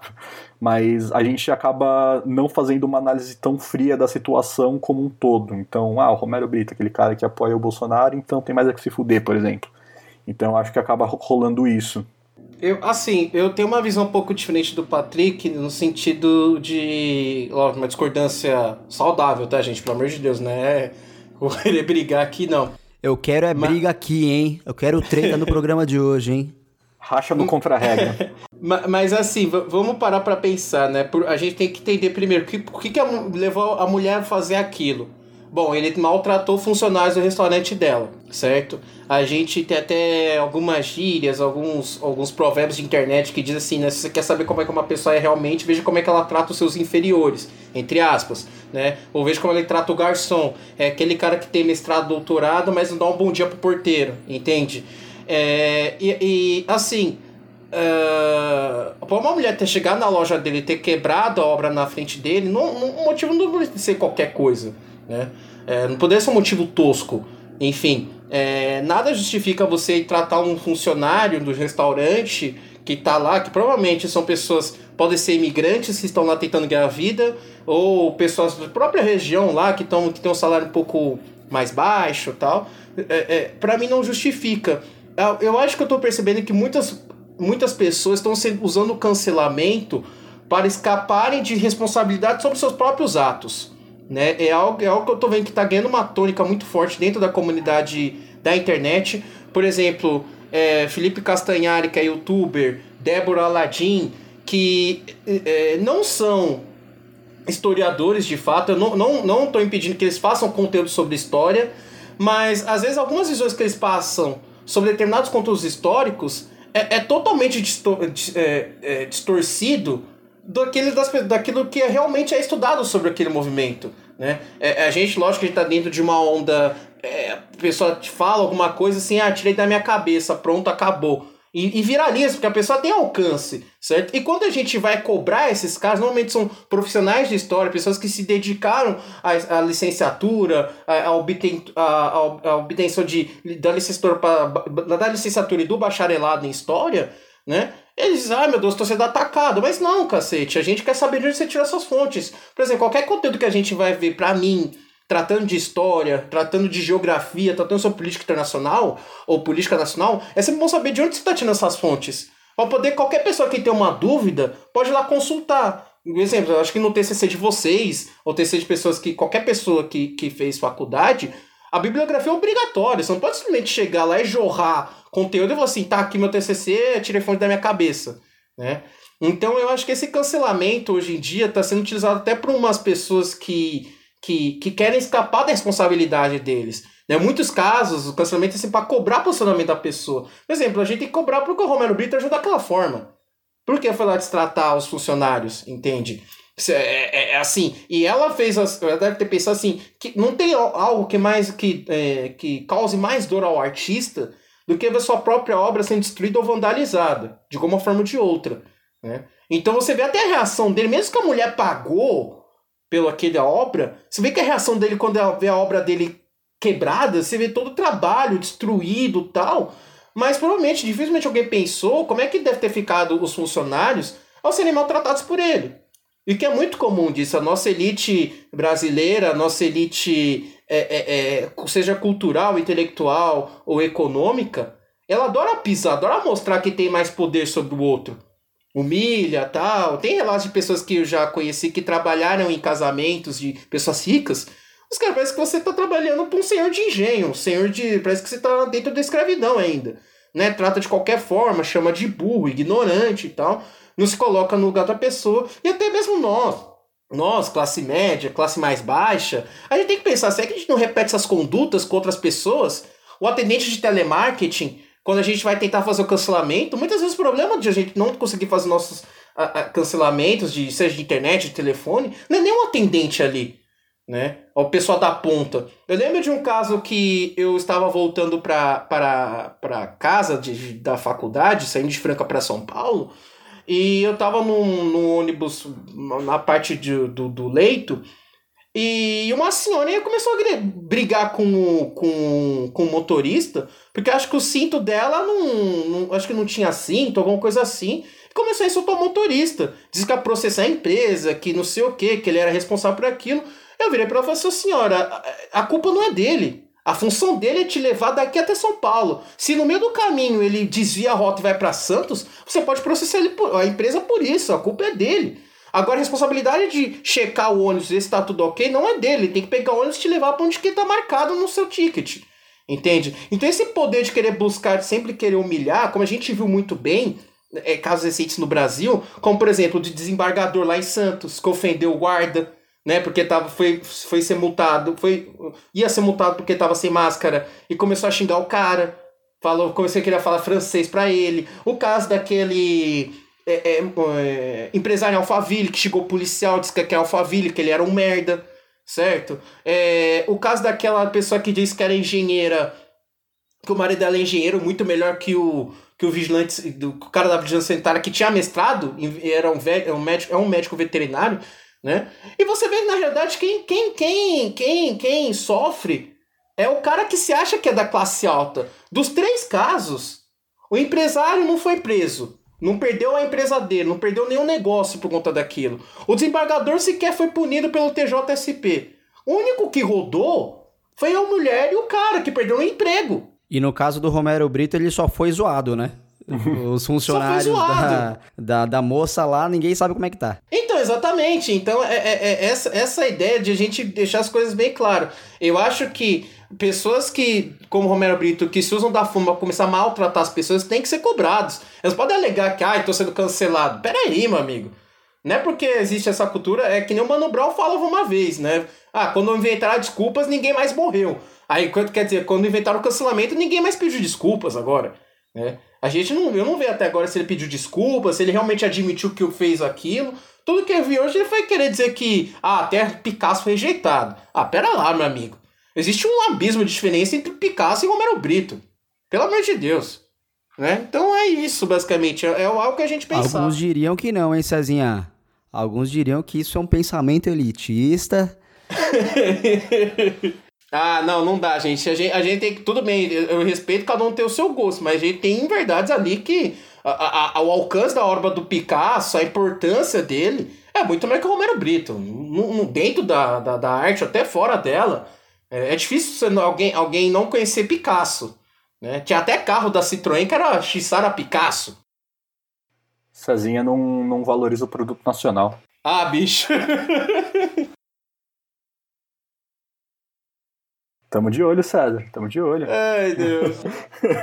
Mas a gente acaba não fazendo uma análise tão fria da situação como um todo. Então, ah, o Romero Brito, aquele cara que apoia o Bolsonaro, então tem mais a que se fuder, por exemplo. Então acho que acaba rolando isso. Eu, assim, eu tenho uma visão um pouco diferente do Patrick no sentido de. Ó, uma discordância saudável, tá, gente? Pelo amor de Deus, né? Vou querer brigar aqui, não. Eu quero é Mas... briga aqui, hein? Eu quero treta no programa de hoje, hein? Racha no contra-regra. Mas assim, vamos parar para pensar, né? A gente tem que entender primeiro o que, que, que levou a mulher a fazer aquilo. Bom, ele maltratou funcionários do restaurante dela, certo? A gente tem até algumas gírias, alguns, alguns provérbios de internet que diz assim, né? Se você quer saber como é que uma pessoa é realmente, veja como é que ela trata os seus inferiores, entre aspas, né? Ou veja como ele trata o garçom. É aquele cara que tem mestrado, doutorado, mas não dá um bom dia pro porteiro, entende? É, e, e assim, Uh, uma mulher ter chegado na loja dele ter quebrado a obra na frente dele, não, o motivo não pode ser qualquer coisa. Né? É, não poderia ser um motivo tosco. Enfim, é, nada justifica você tratar um funcionário do restaurante que está lá, que provavelmente são pessoas, podem ser imigrantes que estão lá tentando ganhar vida, ou pessoas da própria região lá que, tão, que tem um salário um pouco mais baixo tal. É, é, para mim não justifica. Eu acho que eu estou percebendo que muitas, muitas pessoas estão usando o cancelamento para escaparem de responsabilidade sobre seus próprios atos. Né? É, algo, é algo que eu tô vendo que tá ganhando uma tônica muito forte dentro da comunidade da internet. Por exemplo, é, Felipe Castanhari, que é youtuber, Débora Aladim, que é, não são historiadores de fato, eu não, não, não tô impedindo que eles façam conteúdo sobre história, mas às vezes algumas visões que eles passam sobre determinados conteúdos históricos é, é totalmente distor é, é, distorcido daquele, das, daquilo que realmente é estudado sobre aquele movimento. Né? É, a gente, lógico a gente está dentro de uma onda. É, a pessoa te fala alguma coisa assim, ah, tirei da minha cabeça, pronto, acabou. e, e viraliza, porque a pessoa tem alcance, certo? E quando a gente vai cobrar esses caras, normalmente são profissionais de história, pessoas que se dedicaram à, à licenciatura, à, obten, à, à obtenção de, da, licenciatura da licenciatura e do bacharelado em história, né? Eles dizem, ai meu Deus, estou sendo atacado. Mas não, cacete, a gente quer saber de onde você tira suas fontes. Por exemplo, qualquer conteúdo que a gente vai ver, para mim, tratando de história, tratando de geografia, tratando sobre política internacional ou política nacional, é sempre bom saber de onde você está tirando essas fontes. Para poder, qualquer pessoa que tem uma dúvida, pode ir lá consultar. Por exemplo, eu acho que no TCC de vocês, ou TCC de pessoas que, qualquer pessoa que, que fez faculdade, a bibliografia é obrigatória. Você não pode simplesmente chegar lá e jorrar conteúdo e falar assim, tá aqui meu TCC, tirei fonte da minha cabeça, né? Então eu acho que esse cancelamento hoje em dia está sendo utilizado até por umas pessoas que que, que querem escapar da responsabilidade deles. Né? muitos casos, o cancelamento é assim para cobrar posicionamento da pessoa. Por exemplo, a gente tem que cobrar porque o Romero Brito agiu daquela forma. Por que foi lá destratar os funcionários, entende? É, é, é, assim, e ela fez, as, ela deve ter pensado assim, que não tem algo que mais que, é, que cause mais dor ao artista do que ver sua própria obra sendo destruída ou vandalizada, de alguma forma ou de outra. Né? Então você vê até a reação dele, mesmo que a mulher pagou pelo aquele obra, você vê que a reação dele quando ela vê a obra dele quebrada, você vê todo o trabalho destruído tal. Mas provavelmente, dificilmente alguém pensou como é que deve ter ficado os funcionários ao serem maltratados por ele. E que é muito comum disso. A nossa elite brasileira, a nossa elite, é, é, é, seja cultural, intelectual ou econômica, ela adora pisar, adora mostrar que tem mais poder sobre o outro humilha tal. Tem relatos de pessoas que eu já conheci que trabalharam em casamentos de pessoas ricas. Os caras parece que você tá trabalhando para um senhor de engenho, um senhor de. Parece que você tá dentro da escravidão ainda. Né? Trata de qualquer forma, chama de burro, ignorante e tal. Não se coloca no lugar da pessoa. E até mesmo nós, nós, classe média, classe mais baixa, a gente tem que pensar, será que a gente não repete essas condutas com outras pessoas? O atendente de telemarketing quando a gente vai tentar fazer o cancelamento, muitas vezes o problema de a gente não conseguir fazer nossos a, a, cancelamentos, de, seja de internet, de telefone, não é um atendente ali, né? O pessoal da ponta. Eu lembro de um caso que eu estava voltando para casa de, da faculdade, saindo de Franca para São Paulo, e eu estava num, num ônibus na parte de, do, do leito, e uma senhora começou a brigar com com, com o motorista, porque acho que o cinto dela não, não, Acho que não tinha cinto, alguma coisa assim. E começou a insultar o motorista. Diz que ia processar a empresa, que não sei o que, que ele era responsável por aquilo. Eu virei para ela e falei assim, senhora, a culpa não é dele. A função dele é te levar daqui até São Paulo. Se no meio do caminho ele desvia a rota e vai para Santos, você pode processar ele, a empresa por isso. A culpa é dele. Agora, a responsabilidade de checar o ônibus e ver se tá tudo ok não é dele. Ele tem que pegar o ônibus e te levar para onde que tá marcado no seu ticket. Entende? Então, esse poder de querer buscar, de sempre querer humilhar, como a gente viu muito bem, é, casos recentes no Brasil, como por exemplo o de desembargador lá em Santos, que ofendeu o guarda, né? Porque tava, foi, foi ser multado, foi, ia ser multado porque tava sem máscara e começou a xingar o cara. Falou, comecei a querer falar francês para ele. O caso daquele é, é, é, empresário Alphaville, que chegou policial, disse que é Alphaville, que ele era um merda, certo? É, o caso daquela pessoa que disse que era engenheira, que o marido dela é engenheiro, muito melhor que o, que o vigilante, do, o cara da vigilância sanitária que tinha mestrado, era um, velho, é um médico, é um médico veterinário, né? E você vê que, na realidade, quem, quem, quem, quem, quem sofre é o cara que se acha que é da classe alta. Dos três casos, o empresário não foi preso. Não perdeu a empresa dele, não perdeu nenhum negócio por conta daquilo. O desembargador sequer foi punido pelo TJSP. O único que rodou foi a mulher e o cara que perdeu o emprego. E no caso do Romero Brito, ele só foi zoado, né? Os funcionários da, da, da, moça lá, ninguém sabe como é que tá. Então, exatamente. Então, é, é, é essa, essa ideia de a gente deixar as coisas bem claras. Eu acho que pessoas que, como Romero Brito, que se usam da fuma para começar a maltratar as pessoas, têm que ser cobrados. Eles podem alegar que, ai, tô sendo cancelado. Peraí, meu amigo. Não é porque existe essa cultura, é que nem o Mano Brown falava uma vez, né? Ah, quando inventaram desculpas, ninguém mais morreu. Aí, quer dizer, quando inventaram o cancelamento, ninguém mais pediu desculpas agora, né? A gente não, eu não vi até agora se ele pediu desculpas, se ele realmente admitiu que fez aquilo. Tudo que eu vi hoje ele foi querer dizer que, ah, até Picasso foi rejeitado. Ah, pera lá, meu amigo. Existe um abismo de diferença entre Picasso e Romero Brito. Pelo amor de Deus. Né? Então é isso, basicamente. É, é algo que a gente pensa. Alguns diriam que não, hein, Cezinha? Alguns diriam que isso é um pensamento elitista. ah, não, não dá, gente. A gente, a gente tem que. Tudo bem, eu respeito cada um ter o seu gosto, mas a gente tem verdades ali que. A, a, o alcance da obra do Picasso, a importância dele, é muito mais que o Romero Brito. No, no dentro da, da, da, arte, até fora dela, é, é difícil alguém, alguém não conhecer Picasso. Né? Tinha até carro da Citroën que era Xara Picasso. Cezinha não, não valoriza o produto nacional. Ah, bicho. Tamo de olho, César. Tamo de olho. Ai, Deus.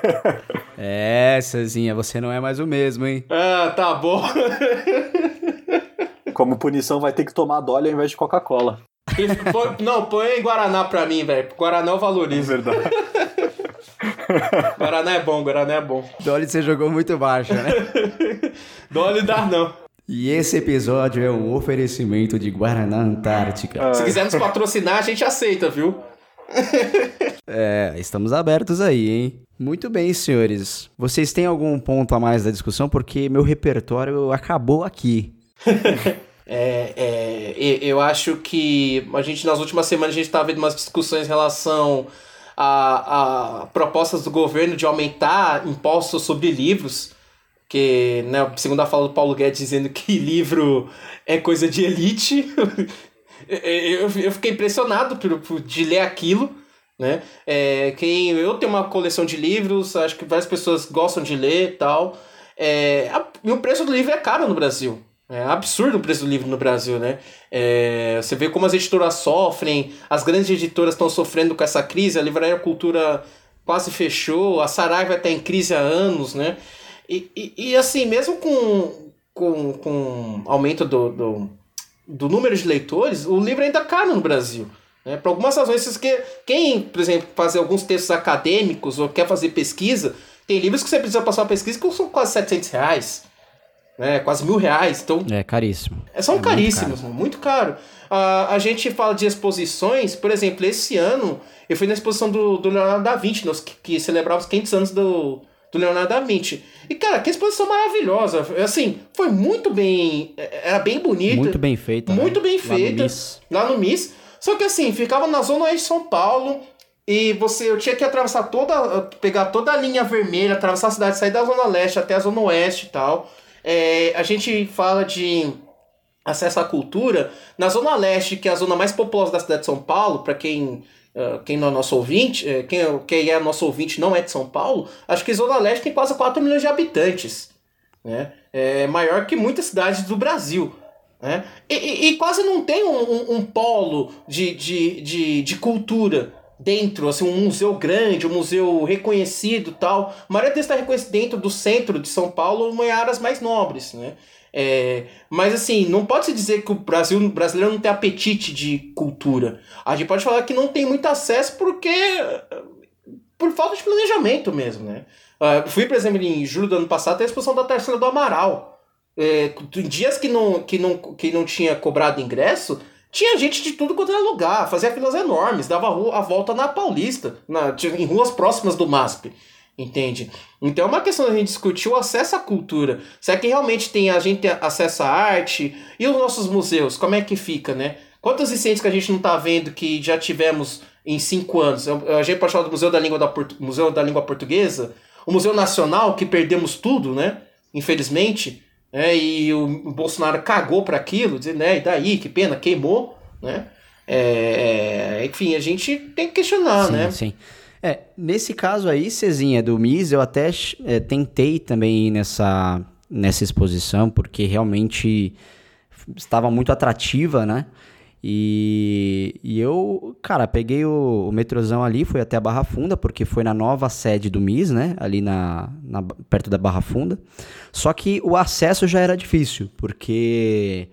é, Cezinha, você não é mais o mesmo, hein? Ah, tá bom. Como punição, vai ter que tomar Dolly ao invés de Coca-Cola. Não, põe Guaraná pra mim, velho. Guaraná eu valorizo. É verdade. Guaraná é bom, Guaraná é bom. Dolly você jogou muito baixo, né? Dolly dá não. E esse episódio é um oferecimento de Guaraná Antártica. Se quiser nos patrocinar, a gente aceita, viu? é, estamos abertos aí, hein? Muito bem, senhores. Vocês têm algum ponto a mais da discussão? Porque meu repertório acabou aqui. é, é, eu acho que a gente, nas últimas semanas, a gente estava vendo umas discussões em relação a, a propostas do governo de aumentar impostos sobre livros, que, né, segundo a fala do Paulo Guedes dizendo que livro é coisa de elite, eu, eu fiquei impressionado por, por, de ler aquilo, né, é, quem, eu tenho uma coleção de livros, acho que várias pessoas gostam de ler e tal, é, a, e o preço do livro é caro no Brasil, é absurdo o preço do livro no Brasil, né? É, você vê como as editoras sofrem, as grandes editoras estão sofrendo com essa crise, a Livraria Cultura quase fechou, a Saraiva está em crise há anos, né? E, e, e, assim, mesmo com, com, com aumento do, do, do número de leitores, o livro ainda é caro no Brasil. Né? Por algumas razões, que quem, por exemplo, fazer alguns textos acadêmicos ou quer fazer pesquisa, tem livros que você precisa passar uma pesquisa que custam quase 700 reais né? Quase mil reais. Então, é caríssimo. É, são é caríssimos, muito caro. Muito caro. Uh, a gente fala de exposições, por exemplo, esse ano eu fui na exposição do, do Leonardo da Vinci, que, que celebrava os 500 anos do, do Leonardo da Vinci. E, cara, que exposição maravilhosa. Assim, foi muito bem. É, era bem bonita. Muito bem feita. Né? Muito né? bem feita. Lá no, Miss. Só que assim, ficava na zona oeste de São Paulo. E você, eu tinha que atravessar toda. pegar toda a linha vermelha, atravessar a cidade, sair da zona leste até a zona oeste e tal. É, a gente fala de acesso à cultura. Na Zona Leste, que é a zona mais populosa da cidade de São Paulo, para quem, quem não é nosso ouvinte, uh, quem, quem é nosso ouvinte não é de São Paulo, acho que Zona Leste tem quase 4 milhões de habitantes. Né? É maior que muitas cidades do Brasil. Né? E, e, e quase não tem um, um, um polo de, de, de, de cultura dentro, assim, um museu grande, um museu reconhecido tal. A maioria deles está reconhecido dentro do centro de São Paulo, em áreas mais nobres, né? É, mas assim, não pode se dizer que o Brasil o brasileiro não tem apetite de cultura. A gente pode falar que não tem muito acesso porque por falta de planejamento mesmo, né? Uh, fui, por exemplo, em julho do ano passado, a exposição da Terceira do Amaral. É, dias que não, que, não, que não tinha cobrado ingresso, tinha gente de tudo quanto era lugar, fazia filas enormes, dava a, volta na Paulista, na, em ruas próximas do MASP. Entende? Então é uma questão da gente discutir o acesso à cultura. Será que realmente tem a gente tem acesso à arte? E os nossos museus, como é que fica, né? Quantos incêndios que a gente não está vendo que já tivemos em cinco anos? A gente pode falar do Museu da Língua, da Portu Museu da Língua Portuguesa, o Museu Nacional, que perdemos tudo, né? Infelizmente né? E o Bolsonaro cagou para aquilo, dizendo, né? E daí, que pena, queimou, né? É, é, enfim, a gente tem que questionar, sim, né? Sim. É, nesse caso aí, Cezinha, do MIS, eu até é, tentei também ir nessa, nessa exposição, porque realmente estava muito atrativa, né? E, e eu, cara, peguei o, o metrozão ali, fui até a Barra Funda, porque foi na nova sede do MIS, né? Ali na, na, perto da Barra Funda. Só que o acesso já era difícil, porque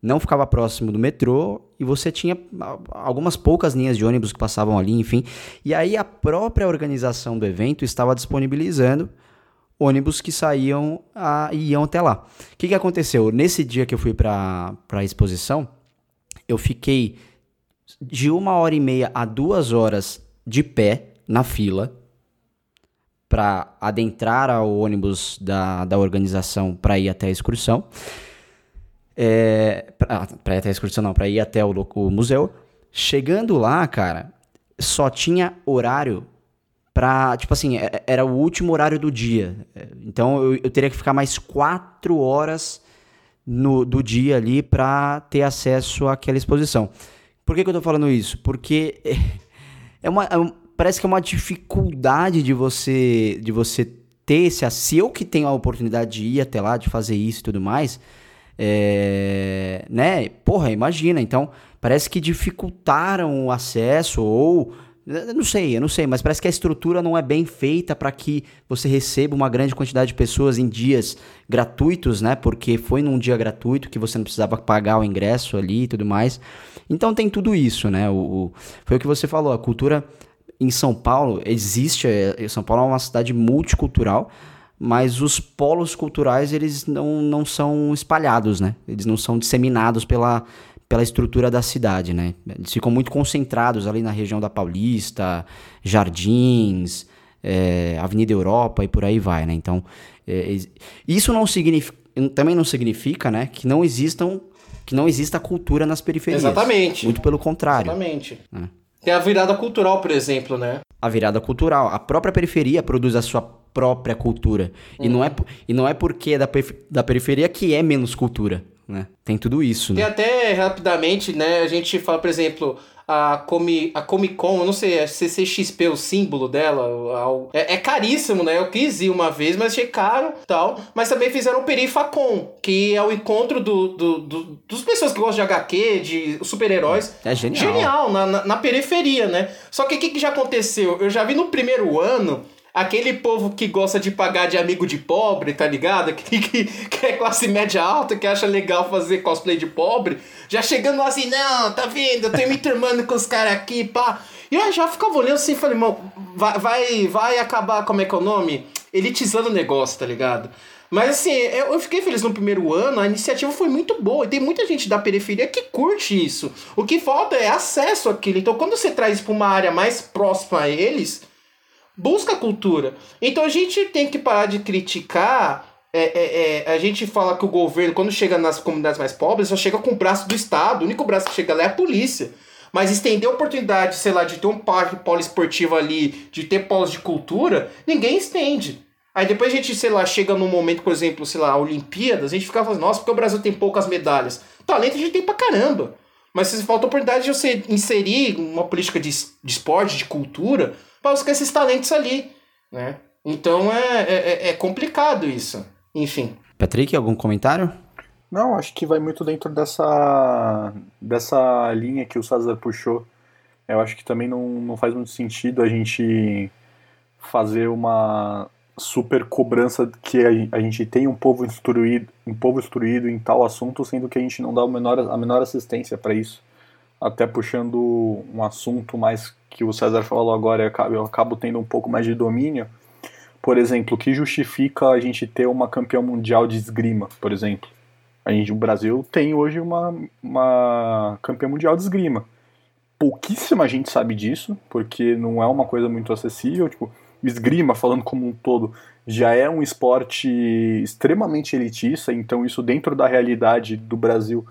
não ficava próximo do metrô e você tinha algumas poucas linhas de ônibus que passavam ali, enfim. E aí a própria organização do evento estava disponibilizando ônibus que saíam e iam até lá. O que, que aconteceu? Nesse dia que eu fui para a exposição, eu fiquei de uma hora e meia a duas horas de pé na fila para adentrar ao ônibus da, da organização para ir até a excursão. É, para ir até a excursão, não, para ir até o, o museu. Chegando lá, cara, só tinha horário pra. Tipo assim, é, era o último horário do dia. Então eu, eu teria que ficar mais quatro horas no, do dia ali para ter acesso àquela exposição. Por que, que eu tô falando isso? Porque é uma, é parece que é uma dificuldade de você de você ter esse se eu que tenho a oportunidade de ir até lá, de fazer isso e tudo mais, é, né? Porra, imagina. Então, parece que dificultaram o acesso ou eu não sei, eu não sei, mas parece que a estrutura não é bem feita para que você receba uma grande quantidade de pessoas em dias gratuitos, né? Porque foi num dia gratuito que você não precisava pagar o ingresso ali e tudo mais. Então tem tudo isso, né? O, o foi o que você falou, a cultura em São Paulo existe, é, São Paulo é uma cidade multicultural, mas os polos culturais eles não, não são espalhados, né? Eles não são disseminados pela, pela estrutura da cidade, né? Eles ficam muito concentrados ali na região da Paulista, Jardins, é, Avenida Europa e por aí vai, né? Então, é, isso não significa, também não significa, né, que não existam, que não exista cultura nas periferias. Exatamente. Muito pelo contrário. Exatamente. Né? Tem a virada cultural, por exemplo, né? A virada cultural. A própria periferia produz a sua própria cultura. Uhum. E, não é, e não é porque é da, da periferia que é menos cultura né? Tem tudo isso, né? Tem até, rapidamente, né, a gente fala, por exemplo, a, Comi, a Comic Con, eu não sei, é CCXP o símbolo dela, é, é, caríssimo, né? Eu quis ir uma vez, mas achei caro tal. Mas também fizeram o Perifacon, que é o encontro do, do, do dos pessoas que gostam de HQ, de super-heróis. É genial. Genial, na, na, na periferia, né? Só que o que, que já aconteceu? Eu já vi no primeiro ano aquele povo que gosta de pagar de amigo de pobre, tá ligado? Que, que, que, é classe média alta, que acha legal fazer cosplay de pobre, já chegando lá assim, não, tá vendo? Eu tô me turmando com os caras aqui, pá. E eu já ficava olhando assim e falei, mano, vai, vai, vai acabar, como é que é o nome? Elitizando o negócio, tá ligado? Mas assim, eu, eu fiquei feliz no primeiro ano, a iniciativa foi muito boa. E tem muita gente da periferia que curte isso. O que falta é acesso àquilo. Então, quando você traz para uma área mais próxima a eles, busca cultura. Então a gente tem que parar de criticar. É, é, é, a gente fala que o governo, quando chega nas comunidades mais pobres, só chega com o braço do Estado. O único braço que chega lá é a polícia. Mas estender a oportunidade, sei lá, de ter um parque poliesportivo ali, de ter polos de cultura, ninguém estende. Aí depois a gente, sei lá, chega num momento, por exemplo, sei lá, Olimpíadas, a gente fica falando, nossa, porque o Brasil tem poucas medalhas. Talento a gente tem pra caramba. Mas se falta oportunidade de você inserir uma política de, de esporte, de cultura, para buscar esses talentos ali, né? Então é, é, é, é complicado isso. Enfim. Patrick, algum comentário? Não, acho que vai muito dentro dessa, dessa linha que o César puxou. Eu acho que também não, não faz muito sentido a gente fazer uma super cobrança que a, a gente tem um povo instruído, um povo instruído em tal assunto, sendo que a gente não dá a menor, a menor assistência para isso. Até puxando um assunto mais que o César falou agora, eu acabo, eu acabo tendo um pouco mais de domínio. Por exemplo, o que justifica a gente ter uma campeã mundial de esgrima, por exemplo? A gente, o Brasil tem hoje uma, uma campeã mundial de esgrima. Pouquíssima gente sabe disso, porque não é uma coisa muito acessível. Tipo, esgrima, falando como um todo, já é um esporte extremamente elitista, então isso dentro da realidade do Brasil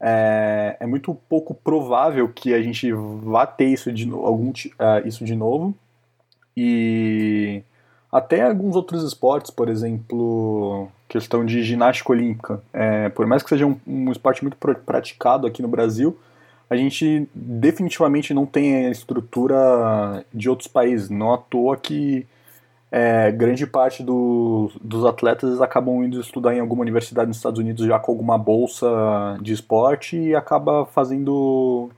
é, é muito pouco provável que a gente vá ter isso de, algum, uh, isso de novo. E até alguns outros esportes, por exemplo, questão de ginástica olímpica. É, por mais que seja um, um esporte muito praticado aqui no Brasil, a gente definitivamente não tem a estrutura de outros países. Não à toa que é, grande parte do, dos atletas acabam indo estudar em alguma universidade nos Estados Unidos já com alguma bolsa de esporte e acaba fazendo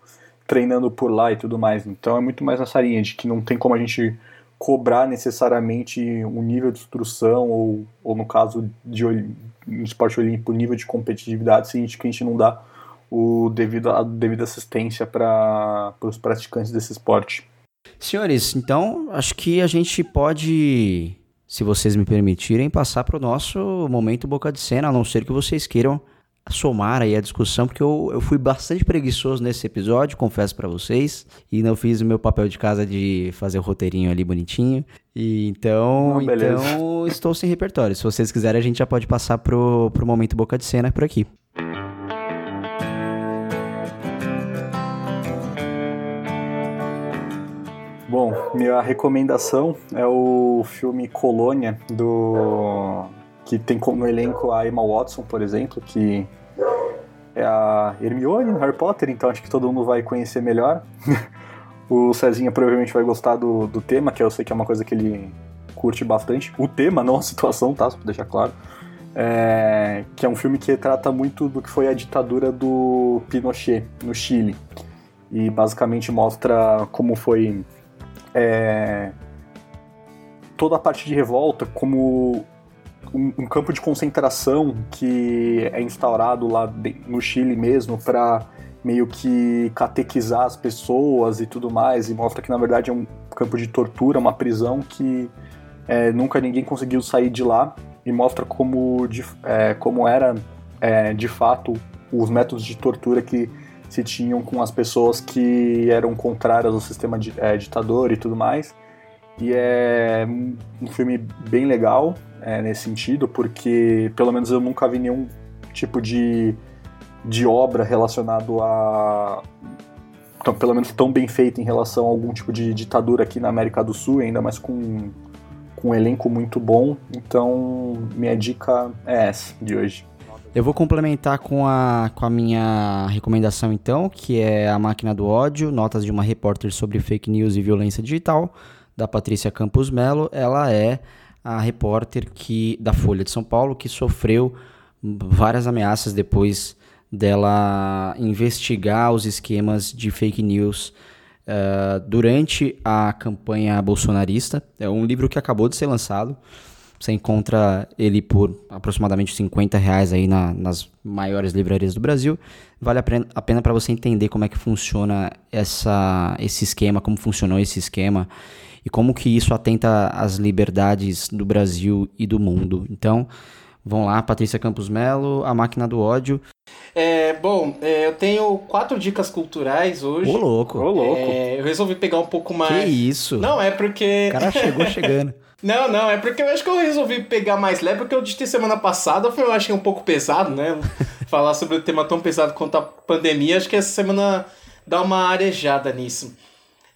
treinando por lá e tudo mais. Então é muito mais nessa linha de que não tem como a gente cobrar necessariamente um nível de instrução ou, ou no caso de no esporte olímpico, nível de competitividade, se a gente, que a gente não dá o devido, a devida assistência para os praticantes desse esporte. Senhores, então acho que a gente pode, se vocês me permitirem, passar para o nosso momento boca de cena, a não ser que vocês queiram somar aí a discussão, porque eu, eu fui bastante preguiçoso nesse episódio, confesso para vocês, e não fiz o meu papel de casa de fazer o roteirinho ali bonitinho. E então, então estou sem repertório. Se vocês quiserem, a gente já pode passar pro, pro momento boca de cena por aqui. Bom, minha recomendação é o filme Colônia do que tem como elenco a Emma Watson, por exemplo, que é a Hermione no Harry Potter, então acho que todo mundo vai conhecer melhor. o Cezinha provavelmente vai gostar do, do tema, que eu sei que é uma coisa que ele curte bastante. O tema, não a situação, tá? Só pra deixar claro. É, que é um filme que trata muito do que foi a ditadura do Pinochet no Chile. E basicamente mostra como foi é, toda a parte de revolta, como um, um, campo de concentração que é instaurado lá no Chile mesmo para meio que catequizar as pessoas e tudo mais, e mostra que na verdade é um campo de tortura, uma prisão que é, nunca ninguém conseguiu sair de lá, e mostra como, de, é, como era é, de fato os métodos de tortura que se tinham com as pessoas que eram contrárias ao sistema de, é, ditador e tudo mais. E é um filme bem legal é, nesse sentido, porque pelo menos eu nunca vi nenhum tipo de, de obra relacionado a. Então, pelo menos tão bem feito em relação a algum tipo de ditadura aqui na América do Sul, ainda mais com, com um elenco muito bom. Então, minha dica é essa de hoje. Eu vou complementar com a, com a minha recomendação, então, que é A Máquina do Ódio, Notas de uma Repórter sobre Fake News e Violência Digital, da Patrícia Campos Melo. Ela é a repórter que da Folha de São Paulo que sofreu várias ameaças depois dela investigar os esquemas de fake news uh, durante a campanha bolsonarista. É um livro que acabou de ser lançado. Você encontra ele por aproximadamente 50 reais aí na, nas maiores livrarias do Brasil. Vale a pena para você entender como é que funciona essa, esse esquema, como funcionou esse esquema e como que isso atenta às liberdades do Brasil e do mundo. Então, vão lá, Patrícia Campos Melo, A Máquina do Ódio. É, bom, é, eu tenho quatro dicas culturais hoje. Ô, louco. Ô, louco. É, eu resolvi pegar um pouco mais... Que isso? Não, é porque... O cara chegou chegando. Não, não, é porque eu acho que eu resolvi pegar mais leve, porque eu disse semana passada, foi, eu achei um pouco pesado, né? Falar sobre o tema tão pesado quanto a pandemia, acho que essa semana dá uma arejada nisso.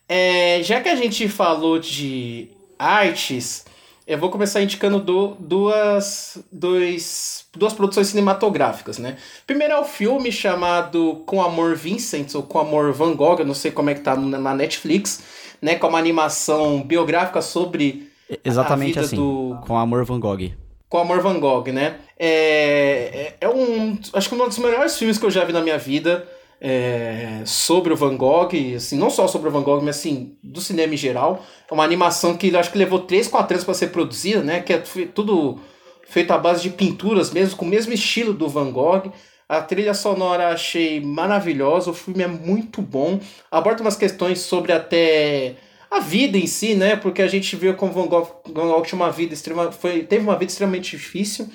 É, já que a gente falou de artes, eu vou começar indicando do, duas, dois, duas produções cinematográficas, né? Primeiro é o filme chamado Com Amor Vincent, ou Com Amor Van Gogh, eu não sei como é que tá na Netflix, né? Com uma animação biográfica sobre Exatamente assim, do... com Amor Van Gogh. Com Amor Van Gogh, né? É, é, é um. Acho que um dos melhores filmes que eu já vi na minha vida. É, sobre o Van Gogh, assim, não só sobre o Van Gogh, mas assim, do cinema em geral. É uma animação que acho que levou 3, 4 anos para ser produzida, né? Que é tudo feito à base de pinturas mesmo, com o mesmo estilo do Van Gogh. A trilha sonora achei maravilhosa, o filme é muito bom. Aborda umas questões sobre até a vida em si, né? Porque a gente viu como Van Gogh, Van Gogh tinha uma vida extrema, foi, teve uma vida extremamente difícil.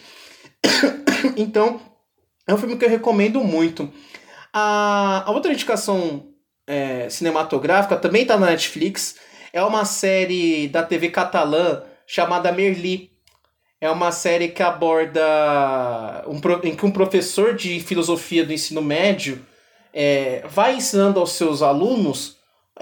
então, é um filme que eu recomendo muito. A, a outra indicação é, cinematográfica também está na Netflix. É uma série da TV catalã chamada Merli. É uma série que aborda um, em que um professor de filosofia do ensino médio é, vai ensinando aos seus alunos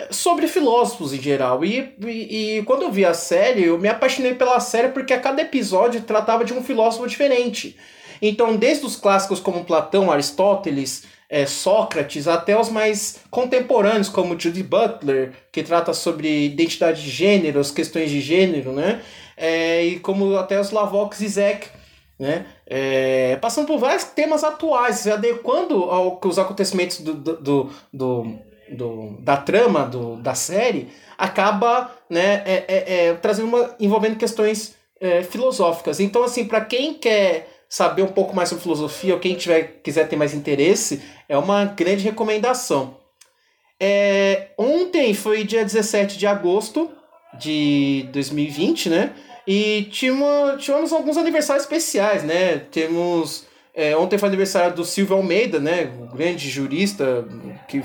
sobre filósofos em geral. E, e, e, quando eu vi a série, eu me apaixonei pela série porque a cada episódio tratava de um filósofo diferente. Então, desde os clássicos como Platão, Aristóteles, é, Sócrates, até os mais contemporâneos, como Judy Butler, que trata sobre identidade de gênero, as questões de gênero, né? É, e como até os Lavaux e Zek, né? É, passando por vários temas atuais, adequando aos acontecimentos do, do, do, do da trama do, da série acaba né, é, é, é, trazendo uma, envolvendo questões é, filosóficas. Então, assim, para quem quer saber um pouco mais sobre filosofia ou quem tiver, quiser ter mais interesse, é uma grande recomendação. É, ontem foi dia 17 de agosto de 2020, né? E tivemos, tivemos alguns aniversários especiais, né? Temos É, ontem foi aniversário do Silvio Almeida, né? O grande jurista que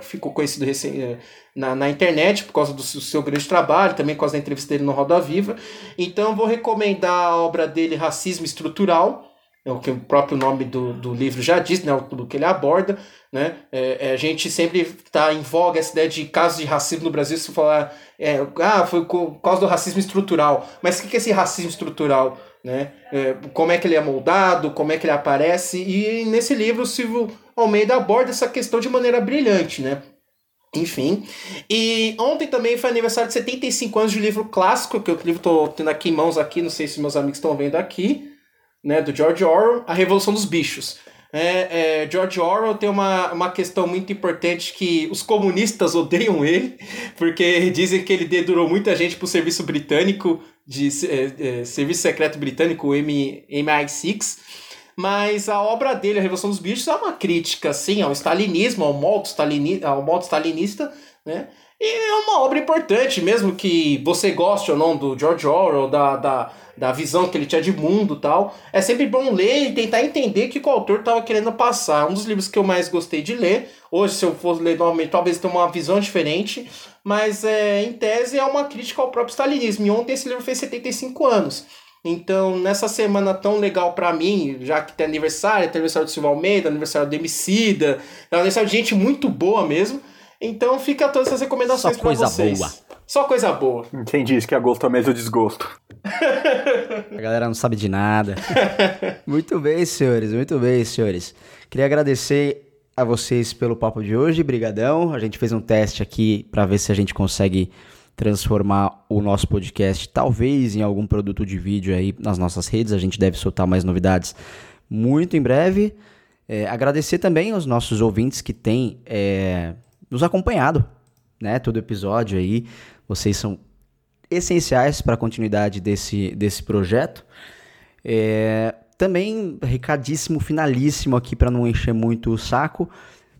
ficou conhecido recém, na, na internet por causa do seu grande trabalho, também por causa da entrevista dele no Roda Viva. Então vou recomendar a obra dele Racismo Estrutural, é o que o próprio nome do, do livro já diz, né? O que ele aborda. Né? É, é, a gente sempre está em voga essa ideia de casos de racismo no Brasil, se falar, é, ah, foi por causa do racismo estrutural. Mas o que é esse racismo estrutural? Né? É, como é que ele é moldado, como é que ele aparece, e nesse livro o Silvio Almeida aborda essa questão de maneira brilhante, né? Enfim. E ontem também foi aniversário de 75 anos de livro clássico, que o livro estou tendo aqui em mãos aqui, não sei se meus amigos estão vendo aqui, né? Do George Orwell, A Revolução dos Bichos. É, é, George Orwell tem uma, uma questão muito importante que os comunistas odeiam ele, porque dizem que ele dedurou muita gente para o serviço britânico, de é, é, serviço secreto britânico, o MI6. Mas a obra dele, A Revolução dos Bichos, é uma crítica, assim, ao stalinismo, ao modo, stalini, ao modo stalinista, né? E é uma obra importante, mesmo que você goste ou não do George Orwell, da, da, da visão que ele tinha de mundo tal. É sempre bom ler e tentar entender o que o autor estava querendo passar. Um dos livros que eu mais gostei de ler, hoje, se eu fosse ler novamente, talvez tenha uma visão diferente, mas é, em tese é uma crítica ao próprio stalinismo. E ontem esse livro fez 75 anos. Então, nessa semana tão legal para mim, já que tem aniversário, tem aniversário do Silva Almeida, aniversário do Emicida, é aniversário de gente muito boa mesmo. Então fica todas essas recomendações para vocês. Boa. Só coisa boa. Quem diz que agosto é mês do desgosto? A galera não sabe de nada. muito bem, senhores, muito bem, senhores. Queria agradecer a vocês pelo papo de hoje, brigadão. A gente fez um teste aqui para ver se a gente consegue transformar o nosso podcast talvez em algum produto de vídeo aí nas nossas redes. A gente deve soltar mais novidades muito em breve. É, agradecer também aos nossos ouvintes que têm é, nos acompanhado, né? Todo episódio aí. Vocês são essenciais para a continuidade desse, desse projeto. É, também, recadíssimo finalíssimo aqui para não encher muito o saco.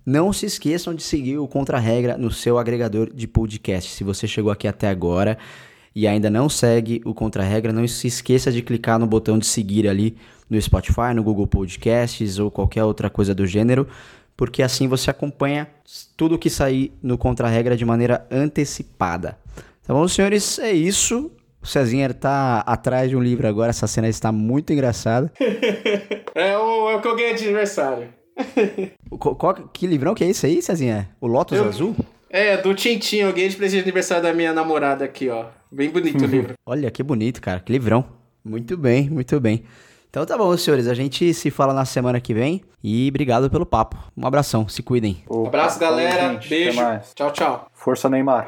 Não se esqueçam de seguir o Contra-Regra no seu agregador de podcast. Se você chegou aqui até agora e ainda não segue o Contra-Regra, não se esqueça de clicar no botão de seguir ali no Spotify, no Google Podcasts ou qualquer outra coisa do gênero porque assim você acompanha tudo que sair no Contra-Regra de maneira antecipada. Tá bom, senhores? É isso. O Cezinha está atrás de um livro agora, essa cena está muito engraçada. é, o, é o que eu ganhei de aniversário. qual, que livrão que é esse aí, Cezinha? O Lotus eu, Azul? É, do Tintin, eu ganhei de presente de aniversário da minha namorada aqui, ó. Bem bonito o livro. Olha, que bonito, cara, que livrão. Muito bem, muito bem. Então tá bom, senhores. A gente se fala na semana que vem. E obrigado pelo papo. Um abração, se cuidem. Um abraço, galera. Beijo. Tchau, tchau. Força, Neymar.